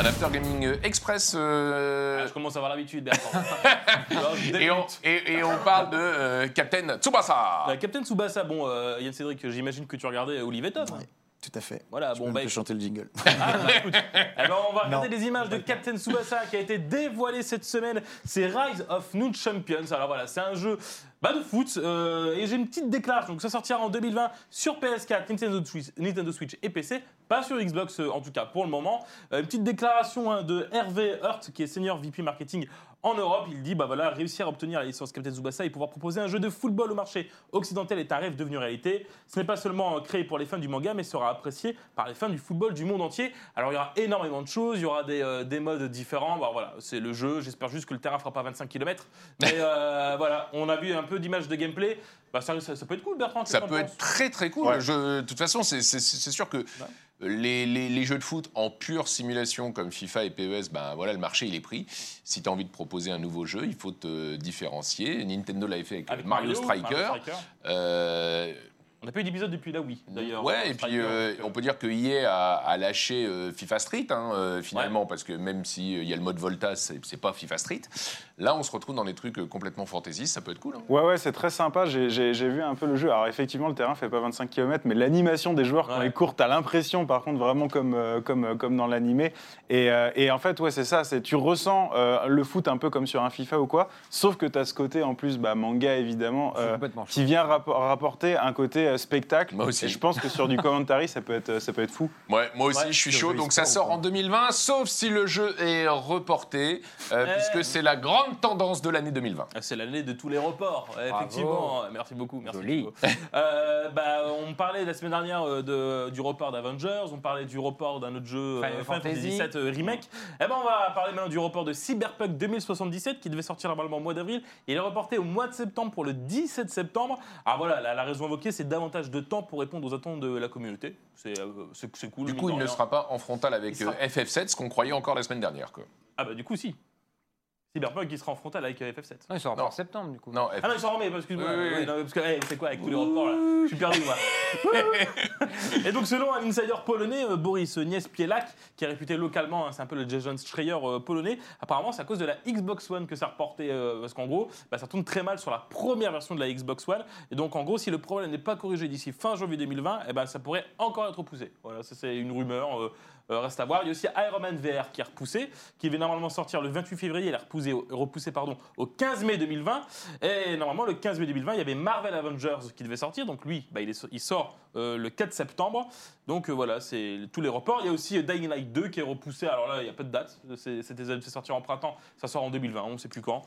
Un After Gaming Express. euh, Ah, je commence à avoir l'habitude. [LAUGHS] Alors, Et on, et, et on parle de euh, Captain Tsubasa. Euh, Captain Tsubasa, bon, euh, Yann Cédric, j'imagine que tu regardais Olive et Tom. Ouais. Tout à fait. Voilà, Je bon, peux bah, chanter le jingle. Ah, bah, écoute. [LAUGHS] Eh ben, on va regarder Non. les images de Captain Tsubasa qui a été dévoilé cette semaine. C'est Rise of New Champions. Alors voilà, c'est un jeu bah, de foot. euh, et j'ai une petite déclaration. Donc ça sortira en 2020 sur PS4, Nintendo Switch, Nintendo Switch et PC. Pas sur Xbox euh, en tout cas pour le moment. Euh, une petite déclaration hein, de Hervé Hurt qui est senior VP marketing en Europe. Il dit bah voilà, réussir à obtenir la licence Captain Tsubasa et pouvoir proposer un jeu de football au marché occidental est un rêve devenu réalité. Ce n'est pas seulement euh, créé pour les fans du manga, mais sera apprécié par les fans du football du monde entier. Alors il y aura énormément de choses, il y aura des, euh, des modes différents. Bah, voilà, c'est le jeu. J'espère juste que le terrain fera pas 25 km. Mais [LAUGHS] euh, voilà, on a vu un peu d'images de gameplay. Bah, ça, ça- ça peut être cool, Bertrand. Ça peut être très très cool. Ouais. Je- de toute façon, c'est sûr que les, les- les jeux de foot en pure simulation comme FIFA et PES, ben voilà, le marché il est pris. Si tu as envie de proposer un nouveau jeu, il faut te différencier. Nintendo l'avait fait avec, Avec Mario, Striker. Striker. Euh, On n'a pas eu d'épisode depuis la Wii, d'ailleurs. Ouais, et puis Striker, euh, on peut dire que EA a, a lâché euh, FIFA Street, hein, euh, finalement, parce que même s'il y a le mode Volta, c'est c'est pas FIFA Street. Là, on se retrouve dans des trucs complètement fantaisistes, ça peut être cool. hein. Ouais, ouais, c'est très sympa. J'ai- J'ai j'ai vu un peu le jeu. Alors, effectivement, le terrain fait pas 25 km, mais l'animation des joueurs, quand Ouais. ils courent, t'as l'impression, par contre, vraiment comme, euh, comme, euh, comme dans l'animé. Et, euh, et en fait, ouais, c'est ça. c'est Tu ressens euh, le foot un peu comme sur un FIFA ou quoi, sauf que t'as ce côté, en plus, bah, manga, évidemment, euh, qui vient rapporter un côté euh, spectacle. Moi aussi. Et je pense que sur du commentary, ça peut être, ça peut être fou. Ouais, moi aussi, Ouais, je suis chaud. Donc ça sort en 2020, sauf si le jeu est reporté, euh, puisque c'est la grande tendance de l'année 2020. Ah, C'est l'année de tous les reports, Bravo. effectivement. Merci beaucoup. Merci Joli. Thibaut. Euh, bah, on parlait la semaine dernière euh, de- du report d'Avengers, on parlait du report d'un autre jeu euh, Final Fantasy. VII euh, Remake. Eh ben, on va parler maintenant du report de Cyberpunk 2077 qui devait sortir normalement au mois d'avril. Il est reporté au mois de septembre pour le 17 septembre. Alors voilà, la, la raison invoquée, c'est davantage de temps pour répondre aux attentes de la communauté. C'est euh, cool. Du coup, il ne rien. sera pas en frontal avec sera- euh, FF7, ce qu'on croyait encore la semaine dernière. Quoi. Ah bah du coup, si. Cyberpunk qui sera en frontal avec euh, FF7. Non, il sort en septembre, du coup. Non, F- Ah non, ils sont remis, excuse-moi. Oui, oui, Oui, oui. non, parce que, hey, c'est quoi avec tous les reports là Je suis perdu, moi. [LAUGHS] Et donc, selon un insider polonais, euh, Boris Niespielak, qui est réputé localement, hein, c'est un peu le Jason Schreier euh, polonais, apparemment, c'est à cause de la Xbox One que ça reportait, euh, parce qu'en gros, bah, ça tourne très mal sur la première version de la Xbox One. Et donc, en gros, si le problème n'est pas corrigé d'ici fin janvier 2020, eh ben, ça pourrait encore être repoussé. Voilà, ça c'est une rumeur. Euh, reste à voir. Il y a aussi Iron Man VR qui est repoussé, qui devait normalement sortir le 28 février, il est repoussé, au- repoussé pardon, au 15 mai 2020. Et normalement, le 15 mai 2020, il y avait Marvel Avengers qui devait sortir. Donc lui, bah, il, est- il sort euh, le 4 septembre. Donc euh, voilà, c'est tous les reports. Il y a aussi Dying Light 2 qui est repoussé. Alors là, il n'y a pas de date. C'est- C'était c'est sorti en printemps, ça sort en 2020, on ne sait plus quand.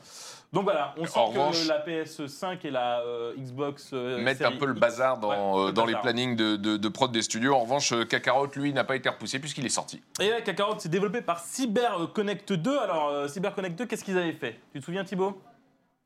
Donc voilà, on sent En que revanche- la PS5 et la Xbox. série un peu le bazar dans, Ouais, le dans les plannings de, de- de prod des studios. En revanche, Kakarot, lui, n'a pas été repoussé puisqu'il est sorti. Et là, Kakarot, c'est développé par Cyber Connect 2. Alors, euh, Cyber Connect 2, qu'est-ce qu'ils avaient fait? Tu te souviens, Thibaut?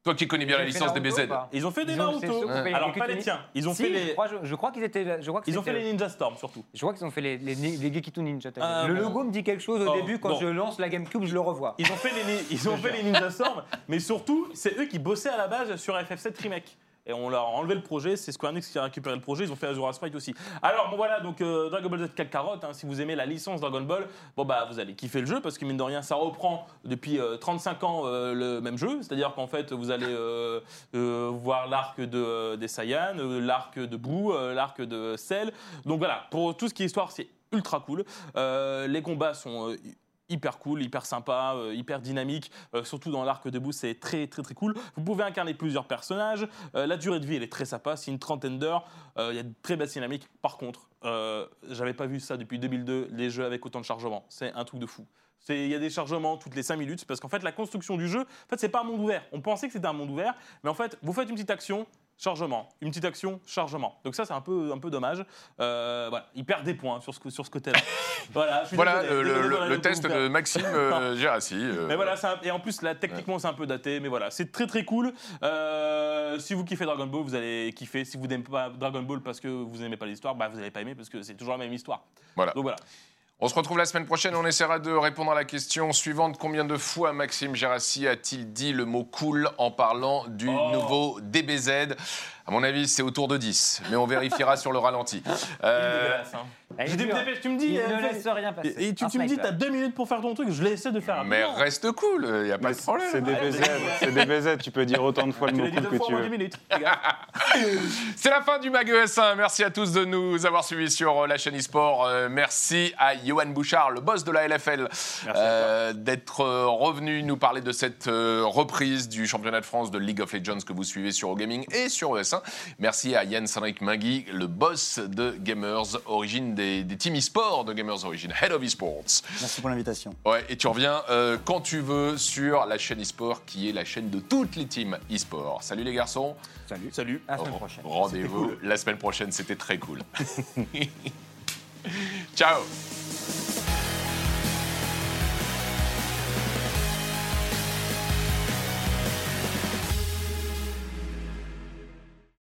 Toi qui connais bien Ils la licence ou pas? Ils ont fait des Naruto. Alors, pas les tiens. Ils ont Si, fait je les. crois, je, je crois qu'ils étaient. Je crois que Ils ont fait les Ninja Storm surtout. Je crois qu'ils ont fait les, les, les Gekitu Ninja. dit. le bon. logo me dit quelque chose au Oh, début. Quand bon. je lance la GameCube, je le revois. Ils ont fait les, ils ont [LAUGHS] fait les Ninja Storm, mais surtout, c'est eux qui bossaient à la base sur FF7 Remake. Et on leur a enlevé le projet, c'est Square Enix qui a récupéré le projet, ils ont fait Azura Sprite aussi. Alors bon voilà, donc euh, Dragon Ball Z Kakarot, hein, si vous aimez la licence Dragon Ball, bon bah vous allez kiffer le jeu parce que mine de rien ça reprend depuis euh, 35 ans euh, le même jeu, c'est-à-dire qu'en fait vous allez euh, euh, voir l'arc de, euh, des Saiyans, euh, l'arc de Boo, euh, l'arc de Cell. Donc voilà, pour tout ce qui est histoire c'est ultra cool. Euh, les combats sont... hyper cool, hyper sympa, euh, hyper dynamique, euh, surtout dans l'arc de Boo, c'est très très très cool. Vous pouvez incarner plusieurs personnages, Euh, la durée de vie elle est très sympa, c'est une trentaine d'heures, il y a de très belles dynamiques. Par contre, j'avais pas vu ça depuis 2002, les jeux avec autant de chargement, c'est un truc de fou. Il y a des chargements toutes les 5 minutes parce qu'en fait la construction du jeu, en fait c'est pas un monde ouvert. On pensait que c'était un monde ouvert, mais en fait vous faites une petite action, chargement, une petite action, chargement. Donc ça c'est un peu un peu dommage. Euh, voilà, il perd des points sur ce sur ce côté-là. [LAUGHS] voilà, je suis Voilà désolé, le, le- désolé test faire. de Maxime euh, [LAUGHS] Gérassi. euh, Mais voilà, un- et en plus, là, techniquement, c'est un peu daté, mais voilà, c'est très très cool. Euh, si vous kiffez Dragon Ball, vous allez kiffer. Si vous n'aimez pas Dragon Ball parce que vous n'aimez pas l'histoire, bah, vous n'allez pas aimer parce que c'est toujours la même histoire. Voilà. Donc voilà. On se retrouve la semaine prochaine. On essaiera de répondre à la question suivante. Combien de fois Maxime Gérassi a-t-il dit le mot cool en parlant du Oh. nouveau DBZ À mon avis, c'est autour de 10, mais on vérifiera sur le ralenti. Euh, Dégueulasse, hein. Je dure. dépêche, tu me dis. Il euh, ne fais- laisse rien passer. Et, et tu, Un tu me dis, sniper. t'as deux minutes pour faire ton truc, je l'essaie de faire. mais rapidement. reste cool, il n'y a pas Mais de problème. C'est des BZ, c'est des BZ, tu peux dire autant de fois le Tu mot l'as dit cool deux que fois tu en veux. 10 minutes. les gars. [LAUGHS] C'est la fin du Mag ES1. Merci à tous de nous avoir suivis sur euh, la chaîne eSport. Euh, merci à Johan Bouchard, le boss de la LFL, euh, d'être euh, revenu nous parler de cette euh, reprise du championnat de France de League of Legends que vous suivez sur OGaming et sur ES1. Merci à Yann Henrik Magui, le boss de Gamers Origin, des, des teams eSport de Gamers Origin, Head of eSports. Merci pour l'invitation. Ouais, et tu reviens euh, quand tu veux sur la chaîne eSport qui est la chaîne de toutes les teams eSport. Salut les garçons. Salut. Salut. À la semaine prochaine. Rendez-vous [LAUGHS] la semaine prochaine, c'était très cool. [LAUGHS] Ciao